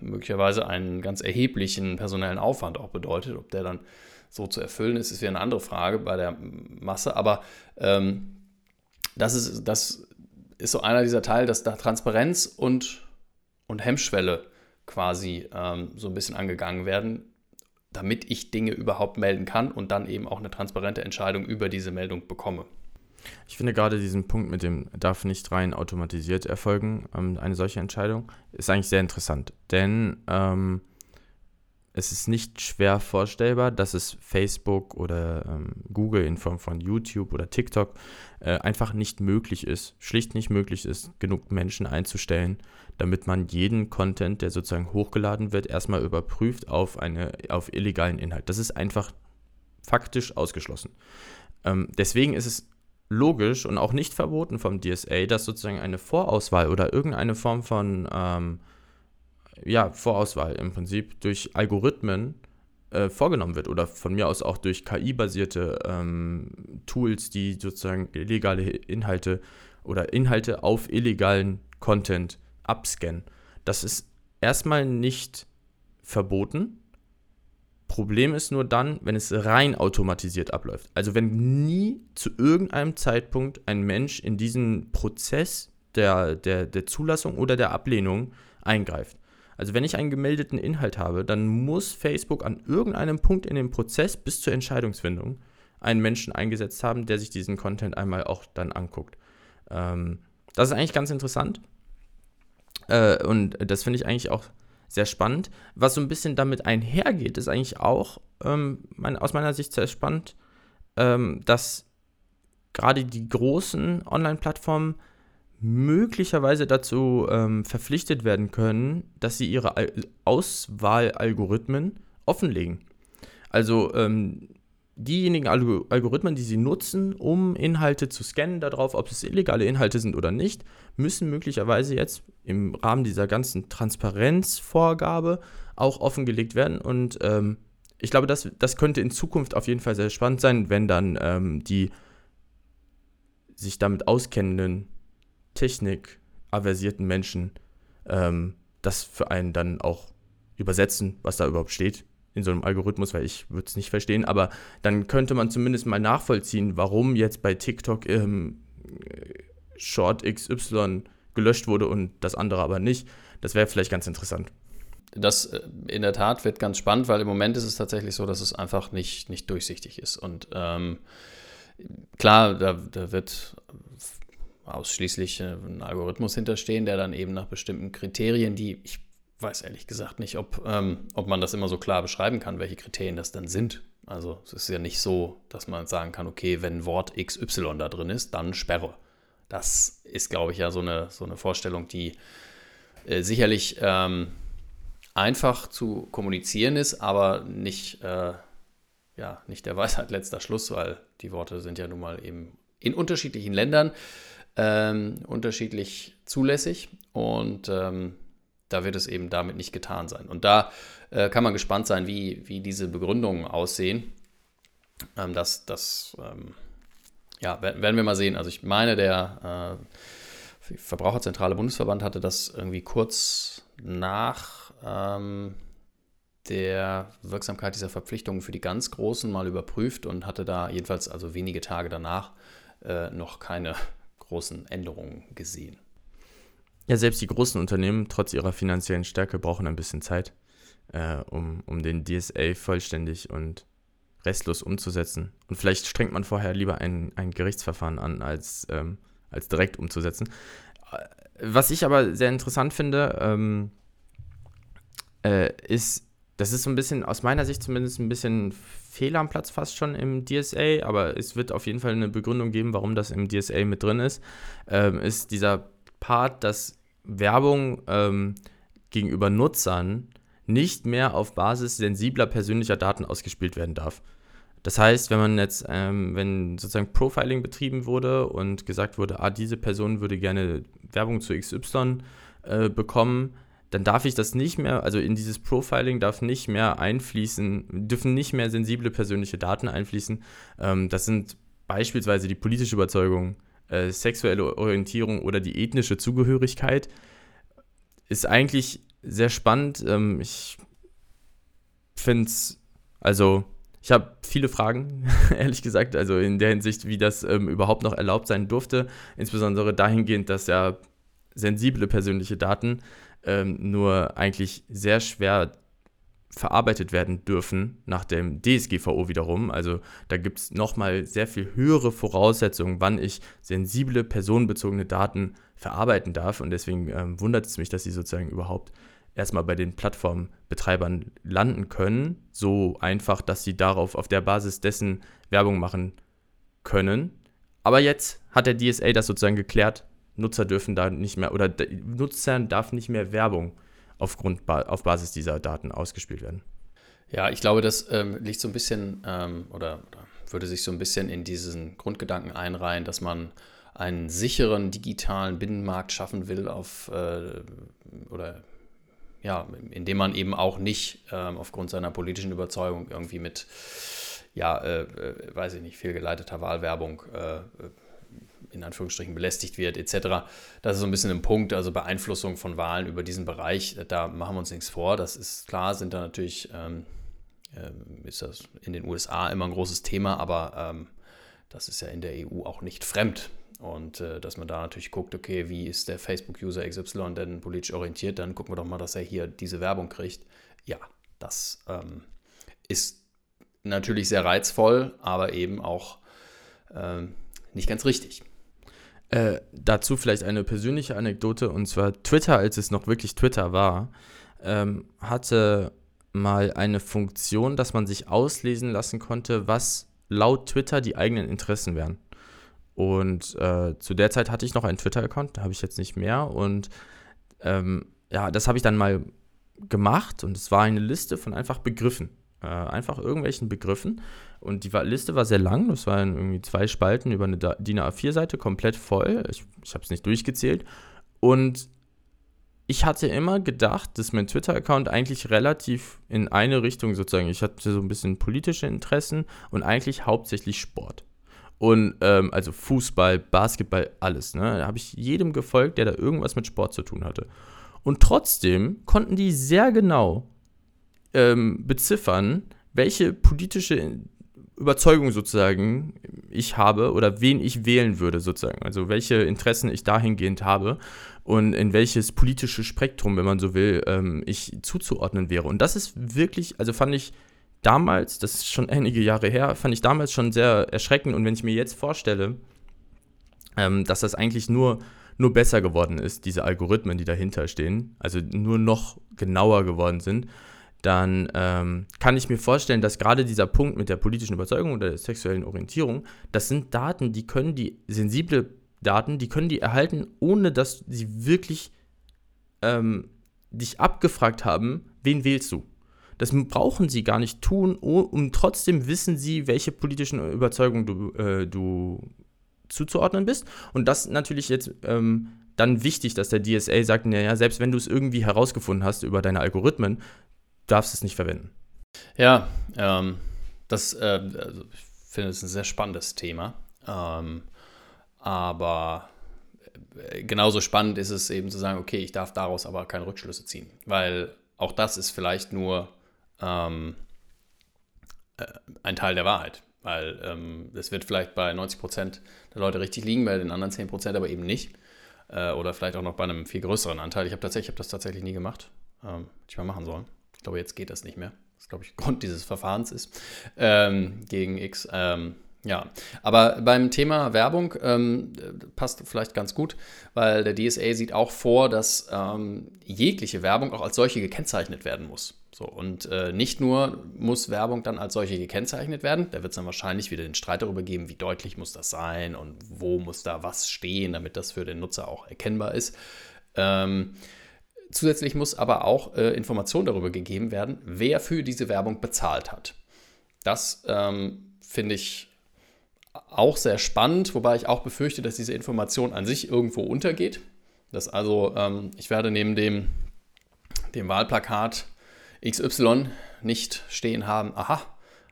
möglicherweise einen ganz erheblichen personellen Aufwand auch bedeutet. Ob der dann so zu erfüllen ist, ist wieder eine andere Frage bei der Masse. Aber ähm, das, ist, das ist so einer dieser Teile, dass da Transparenz und und Hemmschwelle quasi ähm, so ein bisschen angegangen werden, damit ich Dinge überhaupt melden kann und dann eben auch eine transparente Entscheidung über diese Meldung bekomme. Ich finde gerade diesen Punkt mit dem darf nicht rein automatisiert erfolgen, ähm, eine solche Entscheidung, ist eigentlich sehr interessant. Denn ähm, es ist nicht schwer vorstellbar, dass es Facebook oder ähm, Google in Form von YouTube oder TikTok äh, einfach nicht möglich ist, schlicht nicht möglich ist, genug Menschen einzustellen, damit man jeden Content, der sozusagen hochgeladen wird, erstmal überprüft auf, eine, auf illegalen Inhalt. Das ist einfach faktisch ausgeschlossen. Ähm, deswegen ist es logisch und auch nicht verboten vom DSA, dass sozusagen eine Vorauswahl oder irgendeine Form von ähm, ja, Vorauswahl im Prinzip durch Algorithmen äh, vorgenommen wird oder von mir aus auch durch KI-basierte ähm, Tools, die sozusagen illegale Inhalte oder Inhalte auf illegalen Content abscannen. Das ist erstmal nicht verboten. Problem ist nur dann, wenn es rein automatisiert abläuft. Also wenn nie zu irgendeinem Zeitpunkt ein Mensch in diesen Prozess der, der, der Zulassung oder der Ablehnung eingreift. Also wenn ich einen gemeldeten Inhalt habe, dann muss Facebook an irgendeinem Punkt in dem Prozess bis zur Entscheidungsfindung einen Menschen eingesetzt haben, der sich diesen Content einmal auch dann anguckt. Ähm, das ist eigentlich ganz interessant. Äh, und das finde ich eigentlich auch sehr spannend. Was so ein bisschen damit einhergeht, ist eigentlich auch ähm, mein, aus meiner Sicht sehr spannend, ähm, dass gerade die großen Online-Plattformen möglicherweise dazu ähm, verpflichtet werden können, dass sie ihre Al Auswahlalgorithmen offenlegen. Also ähm, diejenigen Alg Algorithmen, die sie nutzen, um Inhalte zu scannen, darauf, ob es illegale Inhalte sind oder nicht, müssen möglicherweise jetzt im Rahmen dieser ganzen Transparenzvorgabe auch offengelegt werden. Und ähm, ich glaube, das, das könnte in Zukunft auf jeden Fall sehr spannend sein, wenn dann ähm, die sich damit auskennenden Technik aversierten Menschen ähm, das für einen dann auch übersetzen, was da überhaupt steht in so einem Algorithmus, weil ich würde es nicht verstehen, aber dann könnte man zumindest mal nachvollziehen, warum jetzt bei TikTok ähm, Short XY gelöscht wurde und das andere aber nicht. Das wäre vielleicht ganz interessant. Das äh, in der Tat wird ganz spannend, weil im Moment ist es tatsächlich so, dass es einfach nicht, nicht durchsichtig ist. Und ähm, klar, da, da wird ausschließlich äh, ein Algorithmus hinterstehen, der dann eben nach bestimmten Kriterien, die ich weiß ehrlich gesagt nicht, ob, ähm, ob man das immer so klar beschreiben kann, welche Kriterien das dann sind. Also es ist ja nicht so, dass man sagen kann, okay, wenn Wort XY da drin ist, dann Sperre. Das ist, glaube ich, ja so eine, so eine Vorstellung, die äh, sicherlich ähm, einfach zu kommunizieren ist, aber nicht, äh, ja, nicht der Weisheit letzter Schluss, weil die Worte sind ja nun mal eben in unterschiedlichen Ländern ähm, unterschiedlich zulässig und ähm, da wird es eben damit nicht getan sein. Und da äh, kann man gespannt sein, wie, wie diese Begründungen aussehen. Ähm, das das ähm, ja, werden wir mal sehen. Also ich meine, der äh, Verbraucherzentrale Bundesverband hatte das irgendwie kurz nach ähm, der Wirksamkeit dieser Verpflichtungen für die ganz Großen mal überprüft und hatte da jedenfalls also wenige Tage danach äh, noch keine großen Änderungen gesehen. Ja, selbst die großen Unternehmen, trotz ihrer finanziellen Stärke, brauchen ein bisschen Zeit, äh, um, um den DSA vollständig und restlos umzusetzen. Und vielleicht strengt man vorher lieber ein, ein Gerichtsverfahren an, als, ähm, als direkt umzusetzen. Äh, was ich aber sehr interessant finde, ähm, äh, ist, das ist so ein bisschen, aus meiner Sicht zumindest ein bisschen Fehler am Platz fast schon im DSA, aber es wird auf jeden Fall eine Begründung geben, warum das im DSA mit drin ist, ähm, ist dieser Part, dass Werbung ähm, gegenüber Nutzern nicht mehr auf Basis sensibler persönlicher Daten ausgespielt werden darf. Das heißt, wenn man jetzt, ähm, wenn sozusagen Profiling betrieben wurde und gesagt wurde, ah, diese Person würde gerne Werbung zu XY äh, bekommen, dann darf ich das nicht mehr, also in dieses Profiling darf nicht mehr einfließen, dürfen nicht mehr sensible persönliche Daten einfließen. Ähm, das sind beispielsweise die politische Überzeugung, äh, sexuelle Orientierung oder die ethnische Zugehörigkeit. Ist eigentlich sehr spannend. Ähm, ich finde es, also ich habe viele Fragen, ehrlich gesagt, also in der Hinsicht, wie das ähm, überhaupt noch erlaubt sein durfte. Insbesondere dahingehend, dass ja sensible persönliche Daten ähm, nur eigentlich sehr schwer verarbeitet werden dürfen nach dem DSGVO wiederum. Also da gibt es nochmal sehr viel höhere Voraussetzungen, wann ich sensible personenbezogene Daten verarbeiten darf. Und deswegen ähm, wundert es mich, dass sie sozusagen überhaupt erstmal bei den Plattformbetreibern landen können. So einfach, dass sie darauf auf der Basis dessen Werbung machen können. Aber jetzt hat der DSA das sozusagen geklärt. Nutzer dürfen da nicht mehr oder Nutzern darf nicht mehr Werbung aufgrund auf Basis dieser Daten ausgespielt werden. Ja, ich glaube, das ähm, liegt so ein bisschen ähm, oder, oder, würde sich so ein bisschen in diesen Grundgedanken einreihen, dass man einen sicheren digitalen Binnenmarkt schaffen will auf äh, oder ja, indem man eben auch nicht ähm, aufgrund seiner politischen Überzeugung irgendwie mit ja, äh, äh weiß ich nicht, fehlgeleiteter Wahlwerbung äh, in Anführungsstrichen belästigt wird, etc. Das ist so ein bisschen ein Punkt, also Beeinflussung von Wahlen über diesen Bereich, da machen wir uns nichts vor. Das ist klar, sind da natürlich, ähm, äh, ist das in den USA immer ein großes Thema, aber ähm, das ist ja in der EU auch nicht fremd. Und äh, dass man da natürlich guckt, okay, wie ist der Facebook-User XY denn politisch orientiert, dann gucken wir doch mal, dass er hier diese Werbung kriegt. Ja, das ähm, ist natürlich sehr reizvoll, aber eben auch ähm, nicht ganz richtig. Äh, dazu vielleicht eine persönliche Anekdote und zwar Twitter, als es noch wirklich Twitter war, ähm, hatte mal eine Funktion, dass man sich auslesen lassen konnte, was laut Twitter die eigenen Interessen wären. Und äh, zu der Zeit hatte ich noch einen Twitter-Account, da habe ich jetzt nicht mehr. Und ähm, ja, das habe ich dann mal gemacht und es war eine Liste von einfach Begriffen. Äh, einfach irgendwelchen Begriffen. Und die Liste war sehr lang, das waren irgendwie zwei Spalten über eine DIN A4-Seite, komplett voll. Ich, ich habe es nicht durchgezählt. Und ich hatte immer gedacht, dass mein Twitter-Account eigentlich relativ in eine Richtung sozusagen, ich hatte so ein bisschen politische Interessen und eigentlich hauptsächlich Sport. Und ähm, also Fußball, Basketball, alles. Ne? Da habe ich jedem gefolgt, der da irgendwas mit Sport zu tun hatte. Und trotzdem konnten die sehr genau ähm, beziffern, welche politische Überzeugung sozusagen ich habe oder wen ich wählen würde sozusagen. Also welche Interessen ich dahingehend habe und in welches politische Spektrum, wenn man so will, ähm, ich zuzuordnen wäre. Und das ist wirklich, also fand ich damals, das ist schon einige Jahre her, fand ich damals schon sehr erschreckend. Und wenn ich mir jetzt vorstelle, ähm, dass das eigentlich nur, nur besser geworden ist, diese Algorithmen, die dahinter stehen, also nur noch genauer geworden sind, dann ähm, kann ich mir vorstellen, dass gerade dieser Punkt mit der politischen Überzeugung oder der sexuellen Orientierung, das sind Daten, die können die, sensible Daten, die können die erhalten, ohne dass sie wirklich ähm, dich abgefragt haben, wen wählst du. Das brauchen sie gar nicht tun, um trotzdem wissen sie, welche politischen Überzeugungen du, äh, du zuzuordnen bist. Und das natürlich jetzt ähm, dann wichtig, dass der DSA sagt, naja, selbst wenn du es irgendwie herausgefunden hast über deine Algorithmen, darfst es nicht verwenden. Ja, ähm, das, äh, also ich finde es ein sehr spannendes Thema. Ähm, aber äh, genauso spannend ist es eben zu sagen, okay, ich darf daraus aber keine Rückschlüsse ziehen, weil auch das ist vielleicht nur ähm, äh, ein Teil der Wahrheit. Weil ähm, es wird vielleicht bei 90 Prozent der Leute richtig liegen, bei den anderen 10 Prozent aber eben nicht. Äh, oder vielleicht auch noch bei einem viel größeren Anteil. Ich habe tatsächlich, hab das tatsächlich nie gemacht. Ähm, hätte ich mal machen sollen. Glaube, jetzt geht das nicht mehr. Das, glaube ich, Grund dieses Verfahrens ist. Ähm, gegen X. Ähm, ja, aber beim Thema Werbung ähm, passt vielleicht ganz gut, weil der DSA sieht auch vor, dass ähm, jegliche Werbung auch als solche gekennzeichnet werden muss. So, und äh, nicht nur muss Werbung dann als solche gekennzeichnet werden, da wird es dann wahrscheinlich wieder den Streit darüber geben, wie deutlich muss das sein und wo muss da was stehen, damit das für den Nutzer auch erkennbar ist. Ähm, zusätzlich muss aber auch äh, Information darüber gegeben werden, wer für diese Werbung bezahlt hat. Das ähm, finde ich auch sehr spannend, wobei ich auch befürchte, dass diese Information an sich irgendwo untergeht. Dass also, ähm, ich werde neben dem, dem Wahlplakat XY nicht stehen haben, aha,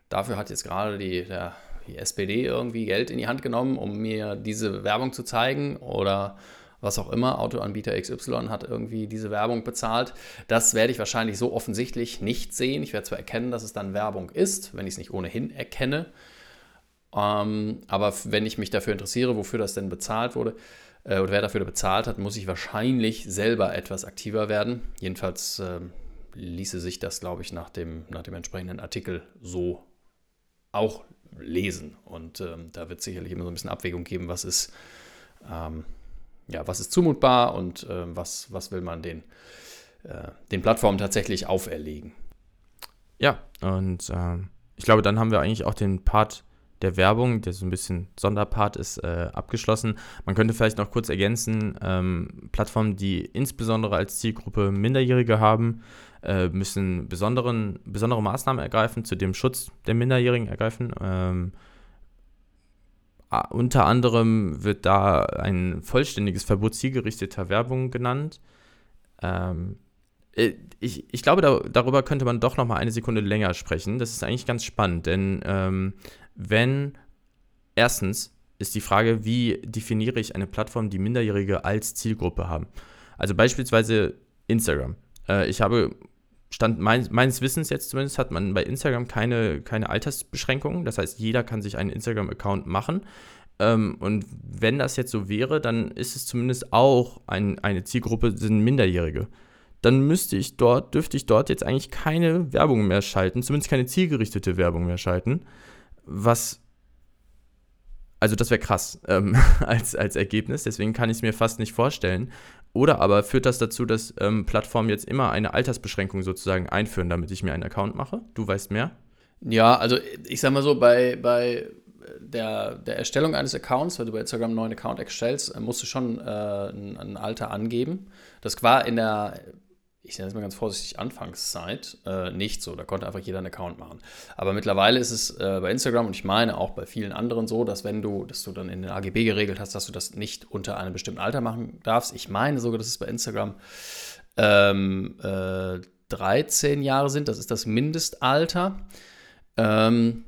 dafür hat jetzt gerade die, der, die SPD irgendwie Geld in die Hand genommen, um mir diese Werbung zu zeigen oder was auch immer, Autoanbieter XY hat irgendwie diese Werbung bezahlt. Das werde ich wahrscheinlich so offensichtlich nicht sehen. Ich werde zwar erkennen, dass es dann Werbung ist, wenn ich es nicht ohnehin erkenne. Ähm, aber wenn ich mich dafür interessiere, wofür das denn bezahlt wurde äh, oder wer dafür bezahlt hat, muss ich wahrscheinlich selber etwas aktiver werden. Jedenfalls äh, ließe sich das, glaube ich, nach dem, nach dem entsprechenden Artikel so auch lesen. Und ähm, da wird es sicherlich immer so ein bisschen Abwägung geben, was ist, ähm, ja, was ist zumutbar und äh, was, was will man den äh, den Plattformen tatsächlich auferlegen. Ja, und äh, ich glaube, dann haben wir eigentlich auch den Part der Werbung, der so ein bisschen Sonderpart ist, äh, abgeschlossen. Man könnte vielleicht noch kurz ergänzen, ähm, Plattformen, die insbesondere als Zielgruppe Minderjährige haben, äh, müssen besonderen, besondere Maßnahmen ergreifen, zu dem Schutz der Minderjährigen ergreifen. Ähm, unter anderem wird da ein vollständiges Verbot zielgerichteter Werbung genannt. Ähm, äh, ich, ich glaube, da, darüber könnte man doch noch mal eine Sekunde länger sprechen. Das ist eigentlich ganz spannend, denn ähm, wenn erstens ist die Frage, wie definiere ich eine Plattform, die Minderjährige als Zielgruppe haben. Also beispielsweise Instagram. Äh, ich habe Stand mein, meines Wissens jetzt zumindest hat man bei Instagram keine, keine Altersbeschränkungen. Das heißt, jeder kann sich einen Instagram-Account machen. Ähm, und wenn das jetzt so wäre, dann ist es zumindest auch ein, eine Zielgruppe, sind Minderjährige. Dann müsste ich dort, dürfte ich dort jetzt eigentlich keine Werbung mehr schalten, zumindest keine zielgerichtete Werbung mehr schalten. Was also das wäre krass ähm, als, als Ergebnis, deswegen kann ich es mir fast nicht vorstellen. Oder aber führt das dazu, dass ähm, Plattformen jetzt immer eine Altersbeschränkung sozusagen einführen, damit ich mir einen Account mache? Du weißt mehr? Ja, also ich sag mal so, bei, bei der, der Erstellung eines Accounts, wenn du bei Instagram einen neuen Account erstellst, musst du schon äh, ein, ein, Alter angeben. Das war in der ich nenne es mal ganz vorsichtig, Anfangszeit äh, nicht so. Da konnte einfach jeder einen Account machen. Aber mittlerweile ist es äh, bei Instagram und ich meine auch bei vielen anderen so, dass wenn du, dass du dann in den AGB geregelt hast, dass du das nicht unter einem bestimmten Alter machen darfst. Ich meine sogar, dass es bei Instagram ähm, äh, 13 Jahre sind. Das ist das Mindestalter. Ähm,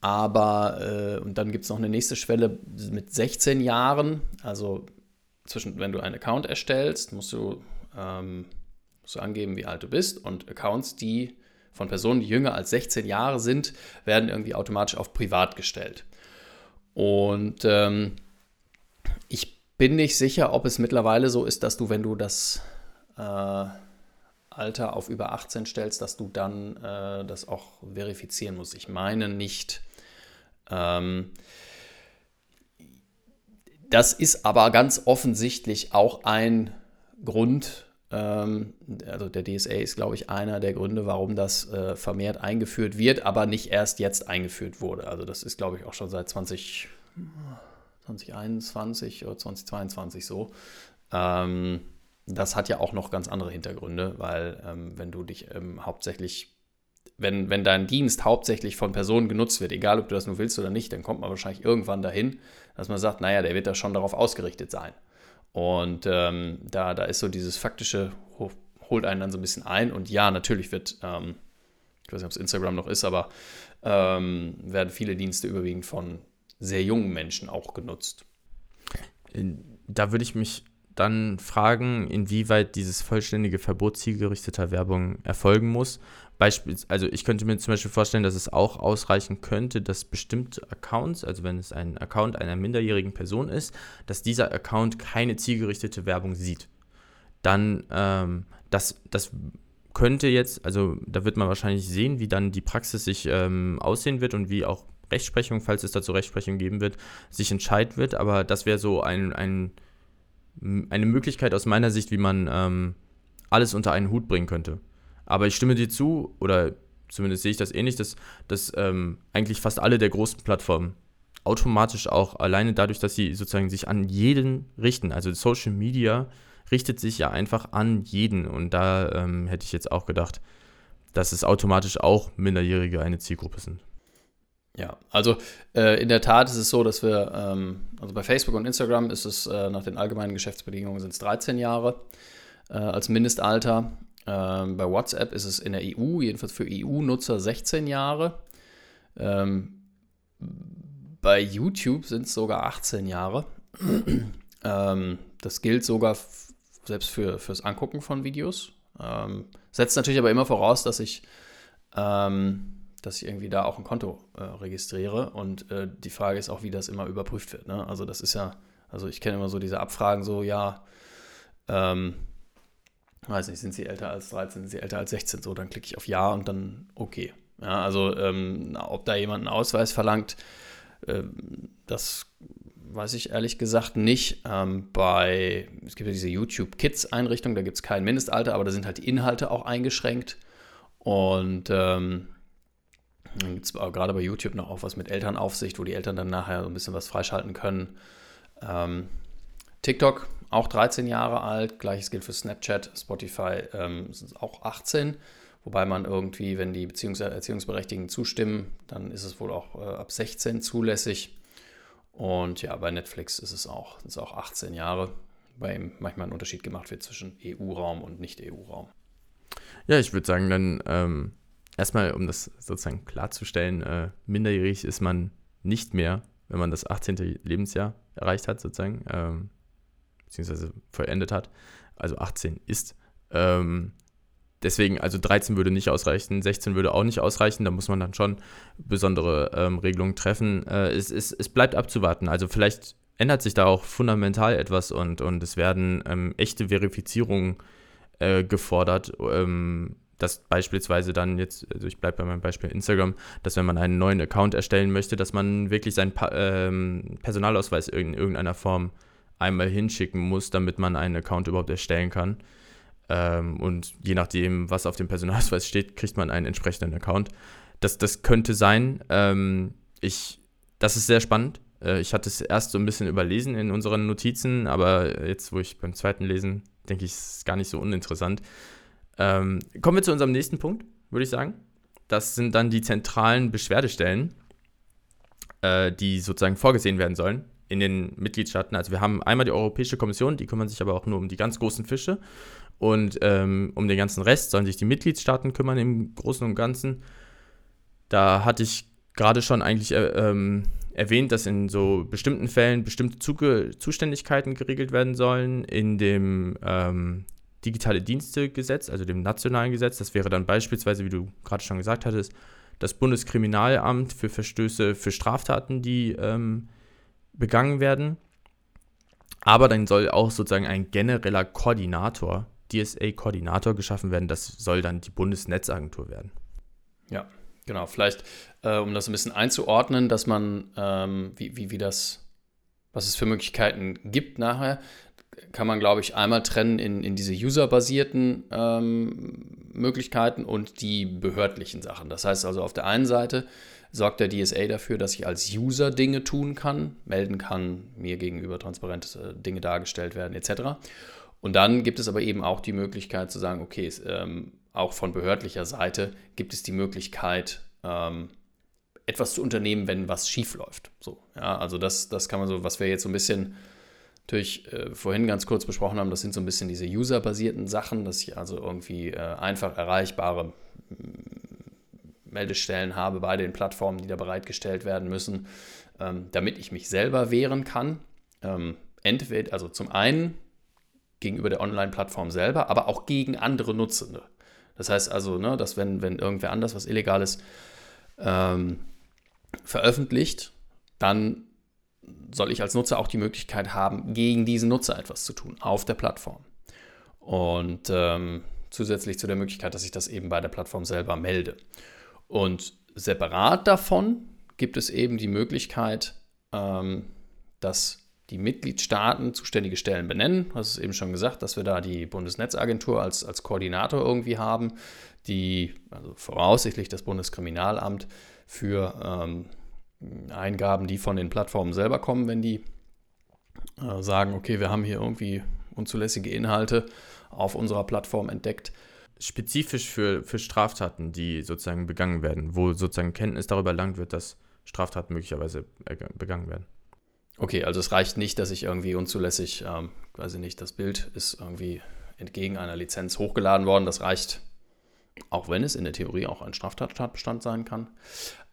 aber, äh, und dann gibt es noch eine nächste Schwelle mit 16 Jahren. Also zwischen, wenn du einen Account erstellst, musst du ähm, musst du angeben, wie alt du bist. Und Accounts, die von Personen, die jünger als 16 Jahre sind, werden irgendwie automatisch auf privat gestellt. Und ähm, ich bin nicht sicher, ob es mittlerweile so ist, dass du, wenn du das äh, Alter auf über 18 stellst, dass du dann äh, das auch verifizieren musst. Ich meine nicht. Ähm, das ist aber ganz offensichtlich auch ein Grund, ähm, also der DSA ist, glaube ich, einer der Gründe, warum das äh, vermehrt eingeführt wird, aber nicht erst jetzt eingeführt wurde. Also das ist, glaube ich, auch schon seit 20, 2021 oder 2022 so. Ähm, das hat ja auch noch ganz andere Hintergründe, weil ähm, wenn du dich ähm, hauptsächlich, wenn, wenn dein Dienst hauptsächlich von Personen genutzt wird, egal ob du das nur willst oder nicht, dann kommt man wahrscheinlich irgendwann dahin, dass man sagt, naja, der wird da schon darauf ausgerichtet sein. Und ähm, da, da ist so dieses faktische, holt einen dann so ein bisschen ein. Und ja, natürlich wird, ähm, ich weiß nicht, ob es Instagram noch ist, aber ähm, werden viele Dienste überwiegend von sehr jungen Menschen auch genutzt. Da würde ich mich dann fragen, inwieweit dieses vollständige Verbot zielgerichteter Werbung erfolgen muss. Beispiel, also ich könnte mir zum Beispiel vorstellen, dass es auch ausreichen könnte, dass bestimmte Accounts, also wenn es ein Account einer minderjährigen Person ist, dass dieser Account keine zielgerichtete Werbung sieht. Dann, ähm, das, das könnte jetzt, also da wird man wahrscheinlich sehen, wie dann die Praxis sich ähm, aussehen wird und wie auch Rechtsprechung, falls es dazu Rechtsprechung geben wird, sich entscheiden wird. Aber das wäre so ein, ein eine Möglichkeit aus meiner Sicht, wie man ähm, alles unter einen Hut bringen könnte. Aber ich stimme dir zu, oder zumindest sehe ich das ähnlich, dass, dass ähm, eigentlich fast alle der großen Plattformen automatisch auch alleine dadurch, dass sie sozusagen sich an jeden richten, also Social Media richtet sich ja einfach an jeden und da ähm, hätte ich jetzt auch gedacht, dass es automatisch auch Minderjährige eine Zielgruppe sind. Ja, also äh, in der Tat ist es so, dass wir, ähm, also bei Facebook und Instagram ist es äh, nach den allgemeinen Geschäftsbedingungen sind es 13 Jahre äh, als Mindestalter. Ähm, bei WhatsApp ist es in der EU, jedenfalls für EU-Nutzer 16 Jahre. Ähm, bei YouTube sind es sogar 18 Jahre. Ähm, das gilt sogar selbst für, fürs Angucken von Videos. Ähm, setzt natürlich aber immer voraus, dass ich ähm, dass ich irgendwie da auch ein Konto äh, registriere. Und äh, die Frage ist auch, wie das immer überprüft wird. Ne? Also das ist ja, also ich kenne immer so diese Abfragen, so ja, ähm, weiß nicht, sind sie älter als 13, sind sie älter als 16, so, dann klicke ich auf Ja und dann okay. Ja, also ähm, ob da jemand einen Ausweis verlangt, äh, das weiß ich ehrlich gesagt nicht. Ähm, bei, es gibt ja diese YouTube Kids Einrichtung, da gibt es kein Mindestalter, aber da sind halt die Inhalte auch eingeschränkt. Und ähm, dann gibt es gerade bei YouTube noch auch was mit Elternaufsicht, wo die Eltern dann nachher so ein bisschen was freischalten können. Ähm, TikTok, auch 13 Jahre alt, gleiches gilt für Snapchat, Spotify ähm, sind auch 18. Wobei man irgendwie, wenn die Beziehungs Erziehungsberechtigten zustimmen, dann ist es wohl auch äh, ab 16 zulässig. Und ja, bei Netflix ist es auch, ist auch 18 Jahre, weil manchmal ein Unterschied gemacht wird zwischen EU-Raum und Nicht-EU-Raum. Ja, ich würde sagen, dann ähm, erstmal, um das sozusagen klarzustellen, äh, minderjährig ist man nicht mehr, wenn man das 18. Lebensjahr erreicht hat, sozusagen, ähm, beziehungsweise vollendet hat. Also 18 ist. Ähm, Deswegen, also 13 würde nicht ausreichen, 16 würde auch nicht ausreichen, da muss man dann schon besondere ähm, Regelungen treffen. Äh, es, es, es bleibt abzuwarten. Also vielleicht ändert sich da auch fundamental etwas und, und es werden ähm, echte Verifizierungen äh, gefordert, ähm, dass beispielsweise dann jetzt, also ich bleibe bei meinem Beispiel Instagram, dass wenn man einen neuen Account erstellen möchte, dass man wirklich seinen pa ähm, Personalausweis in irgendeiner Form einmal hinschicken muss, damit man einen Account überhaupt erstellen kann. Ähm, und je nachdem, was auf dem Personalausweis steht, kriegt man einen entsprechenden Account. Das, das könnte sein. Ähm, ich, das ist sehr spannend. Äh, ich hatte es erst so ein bisschen überlesen in unseren Notizen, aber jetzt, wo ich beim zweiten Lesen, denke ich, ist es gar nicht so uninteressant. Ähm, kommen wir zu unserem nächsten Punkt, würde ich sagen. Das sind dann die zentralen Beschwerdestellen, äh, die sozusagen vorgesehen werden sollen in den Mitgliedstaaten. Also wir haben einmal die Europäische Kommission, die kümmern sich aber auch nur um die ganz großen Fische. Und ähm, um den ganzen Rest sollen sich die Mitgliedstaaten kümmern im Großen und Ganzen. Da hatte ich gerade schon eigentlich äh, ähm, erwähnt, dass in so bestimmten Fällen bestimmte Zuge Zuständigkeiten geregelt werden sollen. In dem ähm, Digitale Dienste-Gesetz, also dem nationalen Gesetz, das wäre dann beispielsweise, wie du gerade schon gesagt hattest, das Bundeskriminalamt für Verstöße für Straftaten, die ähm, begangen werden. Aber dann soll auch sozusagen ein genereller Koordinator DSA-Koordinator geschaffen werden. Das soll dann die Bundesnetzagentur werden. Ja, genau. Vielleicht, äh, um das ein bisschen einzuordnen, dass man, ähm, wie, wie, wie das, was es für Möglichkeiten gibt nachher, kann man, glaube ich, einmal trennen in, in diese userbasierten ähm, Möglichkeiten und die behördlichen Sachen. Das heißt also, auf der einen Seite sorgt der DSA dafür, dass ich als User Dinge tun kann, melden kann, mir gegenüber transparent äh, Dinge dargestellt werden, etc. Und dann gibt es aber eben auch die Möglichkeit zu sagen, okay, es, ähm, auch von behördlicher Seite gibt es die Möglichkeit, ähm, etwas zu unternehmen, wenn was schief läuft. So, ja, also das, das kann man so, was wir jetzt so ein bisschen natürlich äh, vorhin ganz kurz besprochen haben, das sind so ein bisschen diese userbasierten Sachen, dass ich also irgendwie äh, einfach erreichbare mm, Meldestellen habe bei den Plattformen, die da bereitgestellt werden müssen, ähm, damit ich mich selber wehren kann. Ähm, entweder, also zum einen gegenüber der Online-Plattform selber, aber auch gegen andere Nutzende. Das heißt also, ne, dass wenn, wenn irgendwer anders was Illegales ähm, veröffentlicht, dann soll ich als Nutzer auch die Möglichkeit haben, gegen diesen Nutzer etwas zu tun auf der Plattform. Und ähm, zusätzlich zu der Möglichkeit, dass ich das eben bei der Plattform selber melde. Und separat davon gibt es eben die Möglichkeit, ähm, dass die Mitgliedstaaten zuständige Stellen benennen. Du hast es eben schon gesagt, dass wir da die Bundesnetzagentur als, als Koordinator irgendwie haben, die also voraussichtlich das Bundeskriminalamt für ähm, Eingaben, die von den Plattformen selber kommen, wenn die äh, sagen, okay, wir haben hier irgendwie unzulässige Inhalte auf unserer Plattform entdeckt. Spezifisch für, für Straftaten, die sozusagen begangen werden, wo sozusagen Kenntnis darüber erlangt wird, dass Straftaten möglicherweise begangen werden. Okay, also es reicht nicht, dass ich irgendwie unzulässig, ähm, weiß ich nicht, das Bild ist irgendwie entgegen einer Lizenz hochgeladen worden. Das reicht, auch wenn es in der Theorie auch ein Straftatbestand sein kann.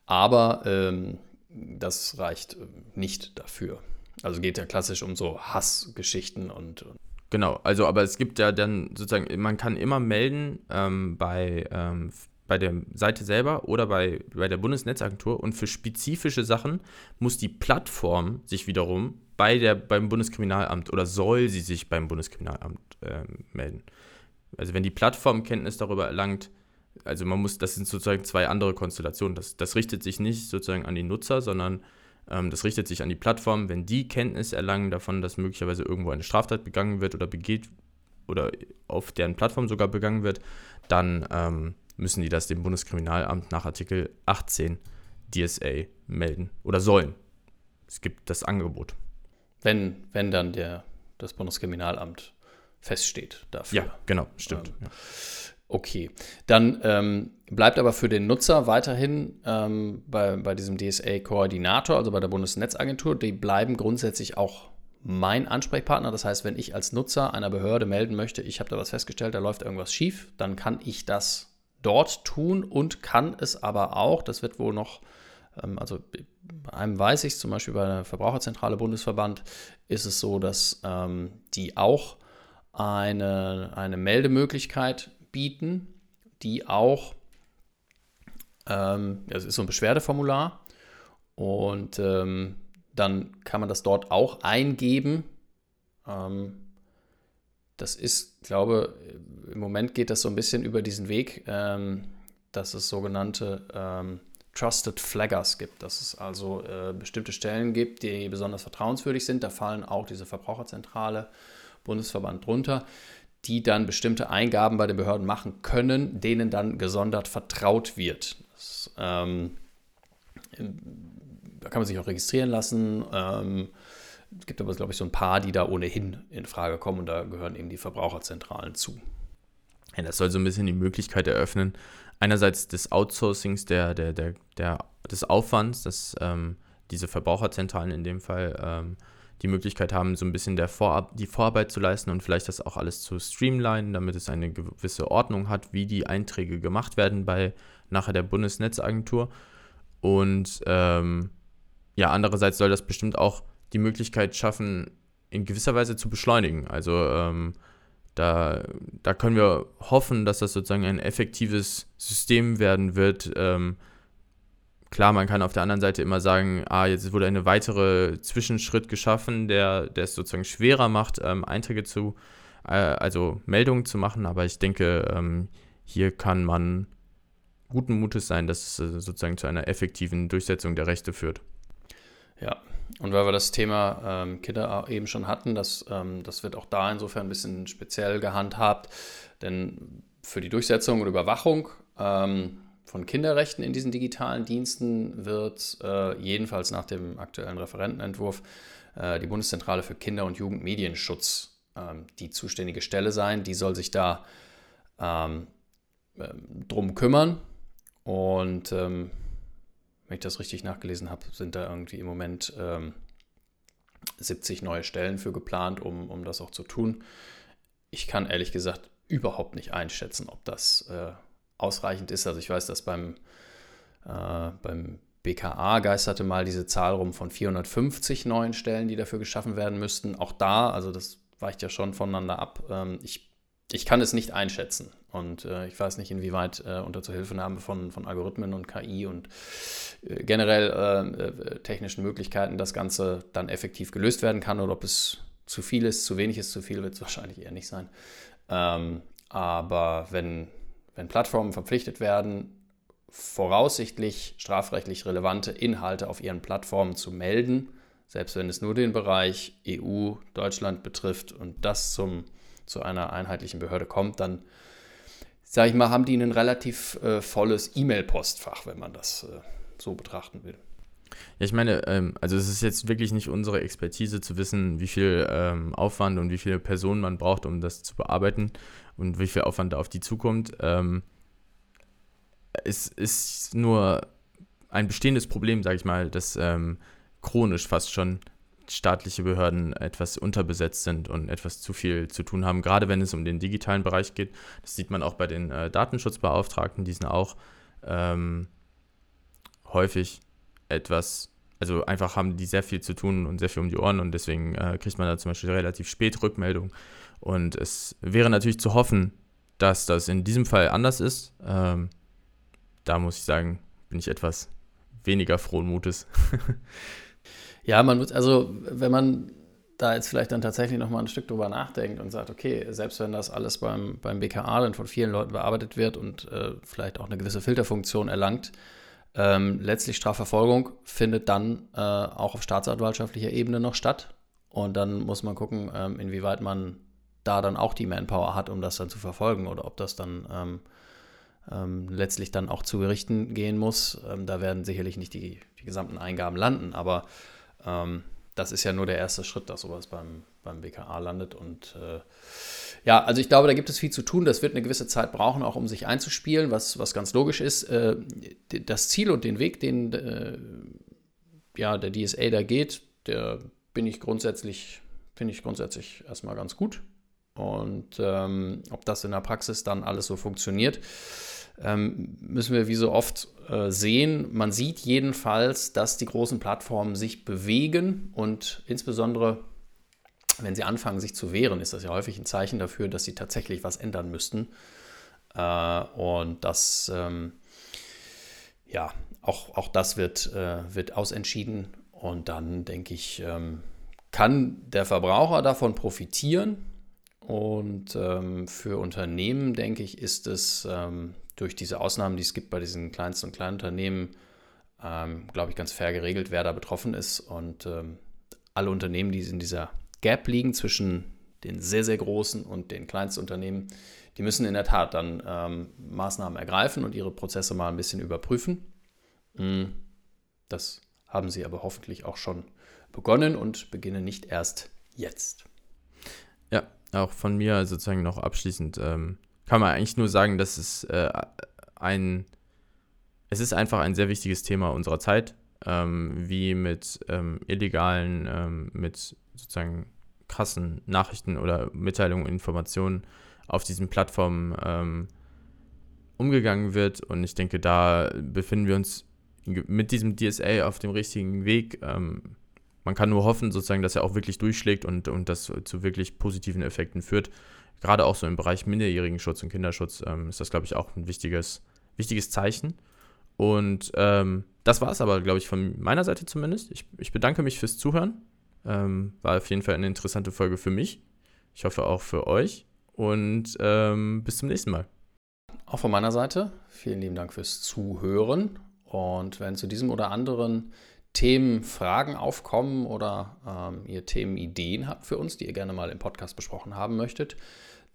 Aber ähm, das reicht äh, nicht dafür. Also geht ja klassisch um so Hassgeschichten und, Genau, also aber es gibt ja dann sozusagen, man kann immer melden ähm, bei ähm, bei der Seite selber oder bei, bei der Bundesnetzagentur und für spezifische Sachen muss die Plattform sich wiederum bei der, beim Bundeskriminalamt oder soll sie sich beim Bundeskriminalamt äh, melden. Also wenn die Plattform Kenntnis darüber erlangt, also man muss, das sind sozusagen zwei andere Konstellationen. Das, das richtet sich nicht sozusagen an die Nutzer, sondern Ähm, das richtet sich an die Plattform. Wenn die Kenntnis erlangen davon, dass möglicherweise irgendwo eine Straftat begangen wird oder begeht oder auf deren Plattform sogar begangen wird, dann ähm, müssen die das dem Bundeskriminalamt nach Artikel 18 DSA melden oder sollen. Es gibt das Angebot. Wenn, wenn dann der, das Bundeskriminalamt feststeht dafür. Ja, genau, stimmt. Ähm, ja. Okay, dann ähm, bleibt aber für den Nutzer weiterhin ähm, bei, bei diesem DSA-Koordinator, also bei der Bundesnetzagentur, die bleiben grundsätzlich auch mein Ansprechpartner. Das heißt, wenn ich als Nutzer einer Behörde melden möchte, ich habe da was festgestellt, da läuft irgendwas schief, dann kann ich das dort tun und kann es aber auch, das wird wohl noch, ähm, also bei einem weiß ich zum Beispiel bei der Verbraucherzentrale Bundesverband, ist es so, dass ähm, die auch eine, eine Meldemöglichkeit bieten, die auch, ähm, das ist so ein Beschwerdeformular und ähm, dann kann man das dort auch eingeben. Ähm, das ist, glaube im Moment geht das so ein bisschen über diesen Weg, ähm, dass es sogenannte ähm, Trusted Flaggers gibt, dass es also äh, bestimmte Stellen gibt, die besonders vertrauenswürdig sind. Da fallen auch diese Verbraucherzentrale, Bundesverband drunter, die dann bestimmte Eingaben bei den Behörden machen können, denen dann gesondert vertraut wird. Das, ähm, da kann man sich auch registrieren lassen. Ähm, es gibt aber, glaube ich, so ein paar, die da ohnehin in Frage kommen und da gehören eben die Verbraucherzentralen zu. Ja, das soll so ein bisschen die Möglichkeit eröffnen, einerseits des Outsourcings, der, der, der, der des Aufwands, dass ähm, diese Verbraucherzentralen in dem Fall ähm, die Möglichkeit haben, so ein bisschen der Vorab die Vorarbeit zu leisten und vielleicht das auch alles zu streamlinen, damit es eine gewisse Ordnung hat, wie die Einträge gemacht werden bei nachher der Bundesnetzagentur. Und ähm, ja, andererseits soll das bestimmt auch die Möglichkeit schaffen, in gewisser Weise zu beschleunigen. Also ähm, da, da können wir hoffen, dass das sozusagen ein effektives System werden wird, ähm, Klar, man kann auf der anderen Seite immer sagen, ah, jetzt wurde eine weitere Zwischenschritt geschaffen, der, der es sozusagen schwerer macht, ähm, Einträge zu, äh, also Meldungen zu machen. Aber ich denke, ähm, hier kann man guten Mutes sein, dass es äh, sozusagen zu einer effektiven Durchsetzung der Rechte führt. Ja, und weil wir das Thema ähm, Kinder eben schon hatten, das, ähm, das wird auch da insofern ein bisschen speziell gehandhabt, denn für die Durchsetzung und Überwachung ähm, von Kinderrechten in diesen digitalen Diensten wird äh, jedenfalls nach dem aktuellen Referentenentwurf äh, die Bundeszentrale für Kinder- und Jugendmedienschutz ähm, die zuständige Stelle sein. Die soll sich da ähm, ähm, drum kümmern. Und ähm, wenn ich das richtig nachgelesen habe, sind da irgendwie im Moment 70 ähm, neue Stellen für geplant, um, um das auch zu tun. Ich kann ehrlich gesagt überhaupt nicht einschätzen, ob das äh, ausreichend ist. Also ich weiß, dass beim, äh, beim BKA geisterte mal diese Zahl rum von 450 neuen Stellen, die dafür geschaffen werden müssten. Auch da, also das weicht ja schon voneinander ab. Ähm, ich, ich kann es nicht einschätzen. Und äh, ich weiß nicht, inwieweit äh, unter Zuhilfenahme von, von Algorithmen und KI und äh, generell äh, äh, technischen Möglichkeiten das Ganze dann effektiv gelöst werden kann oder ob es zu viel ist, zu wenig ist, zu viel wird es wahrscheinlich eher nicht sein. Ähm, aber wenn, wenn Plattformen verpflichtet werden, voraussichtlich strafrechtlich relevante Inhalte auf ihren Plattformen zu melden, selbst wenn es nur den Bereich EU, Deutschland betrifft und das zum, zu einer einheitlichen Behörde kommt, dann sage ich mal, haben die ein relativ äh, volles E-Mail-Postfach, wenn man das äh, so betrachten will. Ja, ich meine, ähm, also es ist jetzt wirklich nicht unsere Expertise zu wissen, wie viel ähm, Aufwand und wie viele Personen man braucht, um das zu bearbeiten und wie viel Aufwand da auf die zukommt. Ähm, es ist nur ein bestehendes Problem, sage ich mal, dass ähm, chronisch fast schon staatliche Behörden etwas unterbesetzt sind und etwas zu viel zu tun haben, gerade wenn es um den digitalen Bereich geht. Das sieht man auch bei den äh, Datenschutzbeauftragten, die sind auch ähm, häufig etwas, also einfach haben die sehr viel zu tun und sehr viel um die Ohren und deswegen äh, kriegt man da zum Beispiel relativ spät Rückmeldung und es wäre natürlich zu hoffen, dass das in diesem Fall anders ist. Ähm, da muss ich sagen, bin ich etwas weniger frohen Mutes. ja, man muss, also wenn man da jetzt vielleicht dann tatsächlich nochmal ein Stück drüber nachdenkt und sagt, okay, selbst wenn das alles beim, beim BKA dann von vielen Leuten bearbeitet wird und äh, vielleicht auch eine gewisse Filterfunktion erlangt, Ähm, letztlich Strafverfolgung findet dann äh, auch auf staatsanwaltschaftlicher Ebene noch statt. Und dann muss man gucken, ähm, inwieweit man da dann auch die Manpower hat, um das dann zu verfolgen oder ob das dann ähm, ähm, letztlich dann auch zu Gerichten gehen muss. Ähm, da werden sicherlich nicht die, die gesamten Eingaben landen, aber ähm, das ist ja nur der erste Schritt, dass sowas beim, beim BKA landet. Und äh, ja, also ich glaube, da gibt es viel zu tun. Das wird eine gewisse Zeit brauchen, auch um sich einzuspielen, was, was ganz logisch ist. Äh, das Ziel und den Weg, den äh, ja, der DSA da geht, der bin ich grundsätzlich, finde ich grundsätzlich erstmal ganz gut. Und ähm, ob das in der Praxis dann alles so funktioniert, ähm, müssen wir wie so oft äh, sehen. Man sieht jedenfalls, dass die großen Plattformen sich bewegen und insbesondere wenn sie anfangen, sich zu wehren, ist das ja häufig ein Zeichen dafür, dass sie tatsächlich was ändern müssten. Äh, und das, ähm, ja, auch, auch das wird, äh, wird ausentschieden. Und dann denke ich, ähm, kann der Verbraucher davon profitieren. Und ähm, für Unternehmen, denke ich, ist es ähm, durch diese Ausnahmen, die es gibt bei diesen kleinsten und kleinen Unternehmen, ähm, glaube ich, ganz fair geregelt, wer da betroffen ist. Und ähm, alle Unternehmen, die in dieser Gap liegen zwischen den sehr, sehr großen und den kleinsten Unternehmen, die müssen in der Tat dann ähm, Maßnahmen ergreifen und ihre Prozesse mal ein bisschen überprüfen. Mm, das haben sie aber hoffentlich auch schon begonnen und beginnen nicht erst jetzt. Ja, auch von mir sozusagen noch abschließend ähm, kann man eigentlich nur sagen, dass es äh, ein, es ist einfach ein sehr wichtiges Thema unserer Zeit, ähm, wie mit ähm, illegalen, ähm, mit sozusagen krassen Nachrichten oder Mitteilungen, Informationen auf diesen Plattformen ähm, umgegangen wird. Und ich denke, da befinden wir uns mit diesem DSA auf dem richtigen Weg. Ähm, man kann nur hoffen, sozusagen, dass er auch wirklich durchschlägt und, und das zu wirklich positiven Effekten führt gerade auch so im Bereich minderjährigen Schutz und Kinderschutz ähm, ist das, glaube ich, auch ein wichtiges, wichtiges Zeichen. Und ähm, das war es aber, glaube ich, von meiner Seite zumindest. Ich, ich bedanke mich fürs Zuhören. Ähm, war auf jeden Fall eine interessante Folge für mich. Ich hoffe auch für euch. Und ähm, bis zum nächsten Mal. Auch von meiner Seite vielen lieben Dank fürs Zuhören. Und wenn zu diesem oder anderen Themen Fragen aufkommen oder ähm, ihr Themenideen habt für uns, die ihr gerne mal im Podcast besprochen haben möchtet,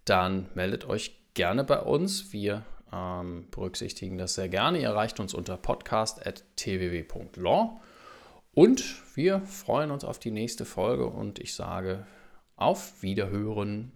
dann meldet euch gerne bei uns. Wir ähm, berücksichtigen das sehr gerne. Ihr erreicht uns unter podcast.tww.law. Und wir freuen uns auf die nächste Folge und ich sage auf Wiederhören.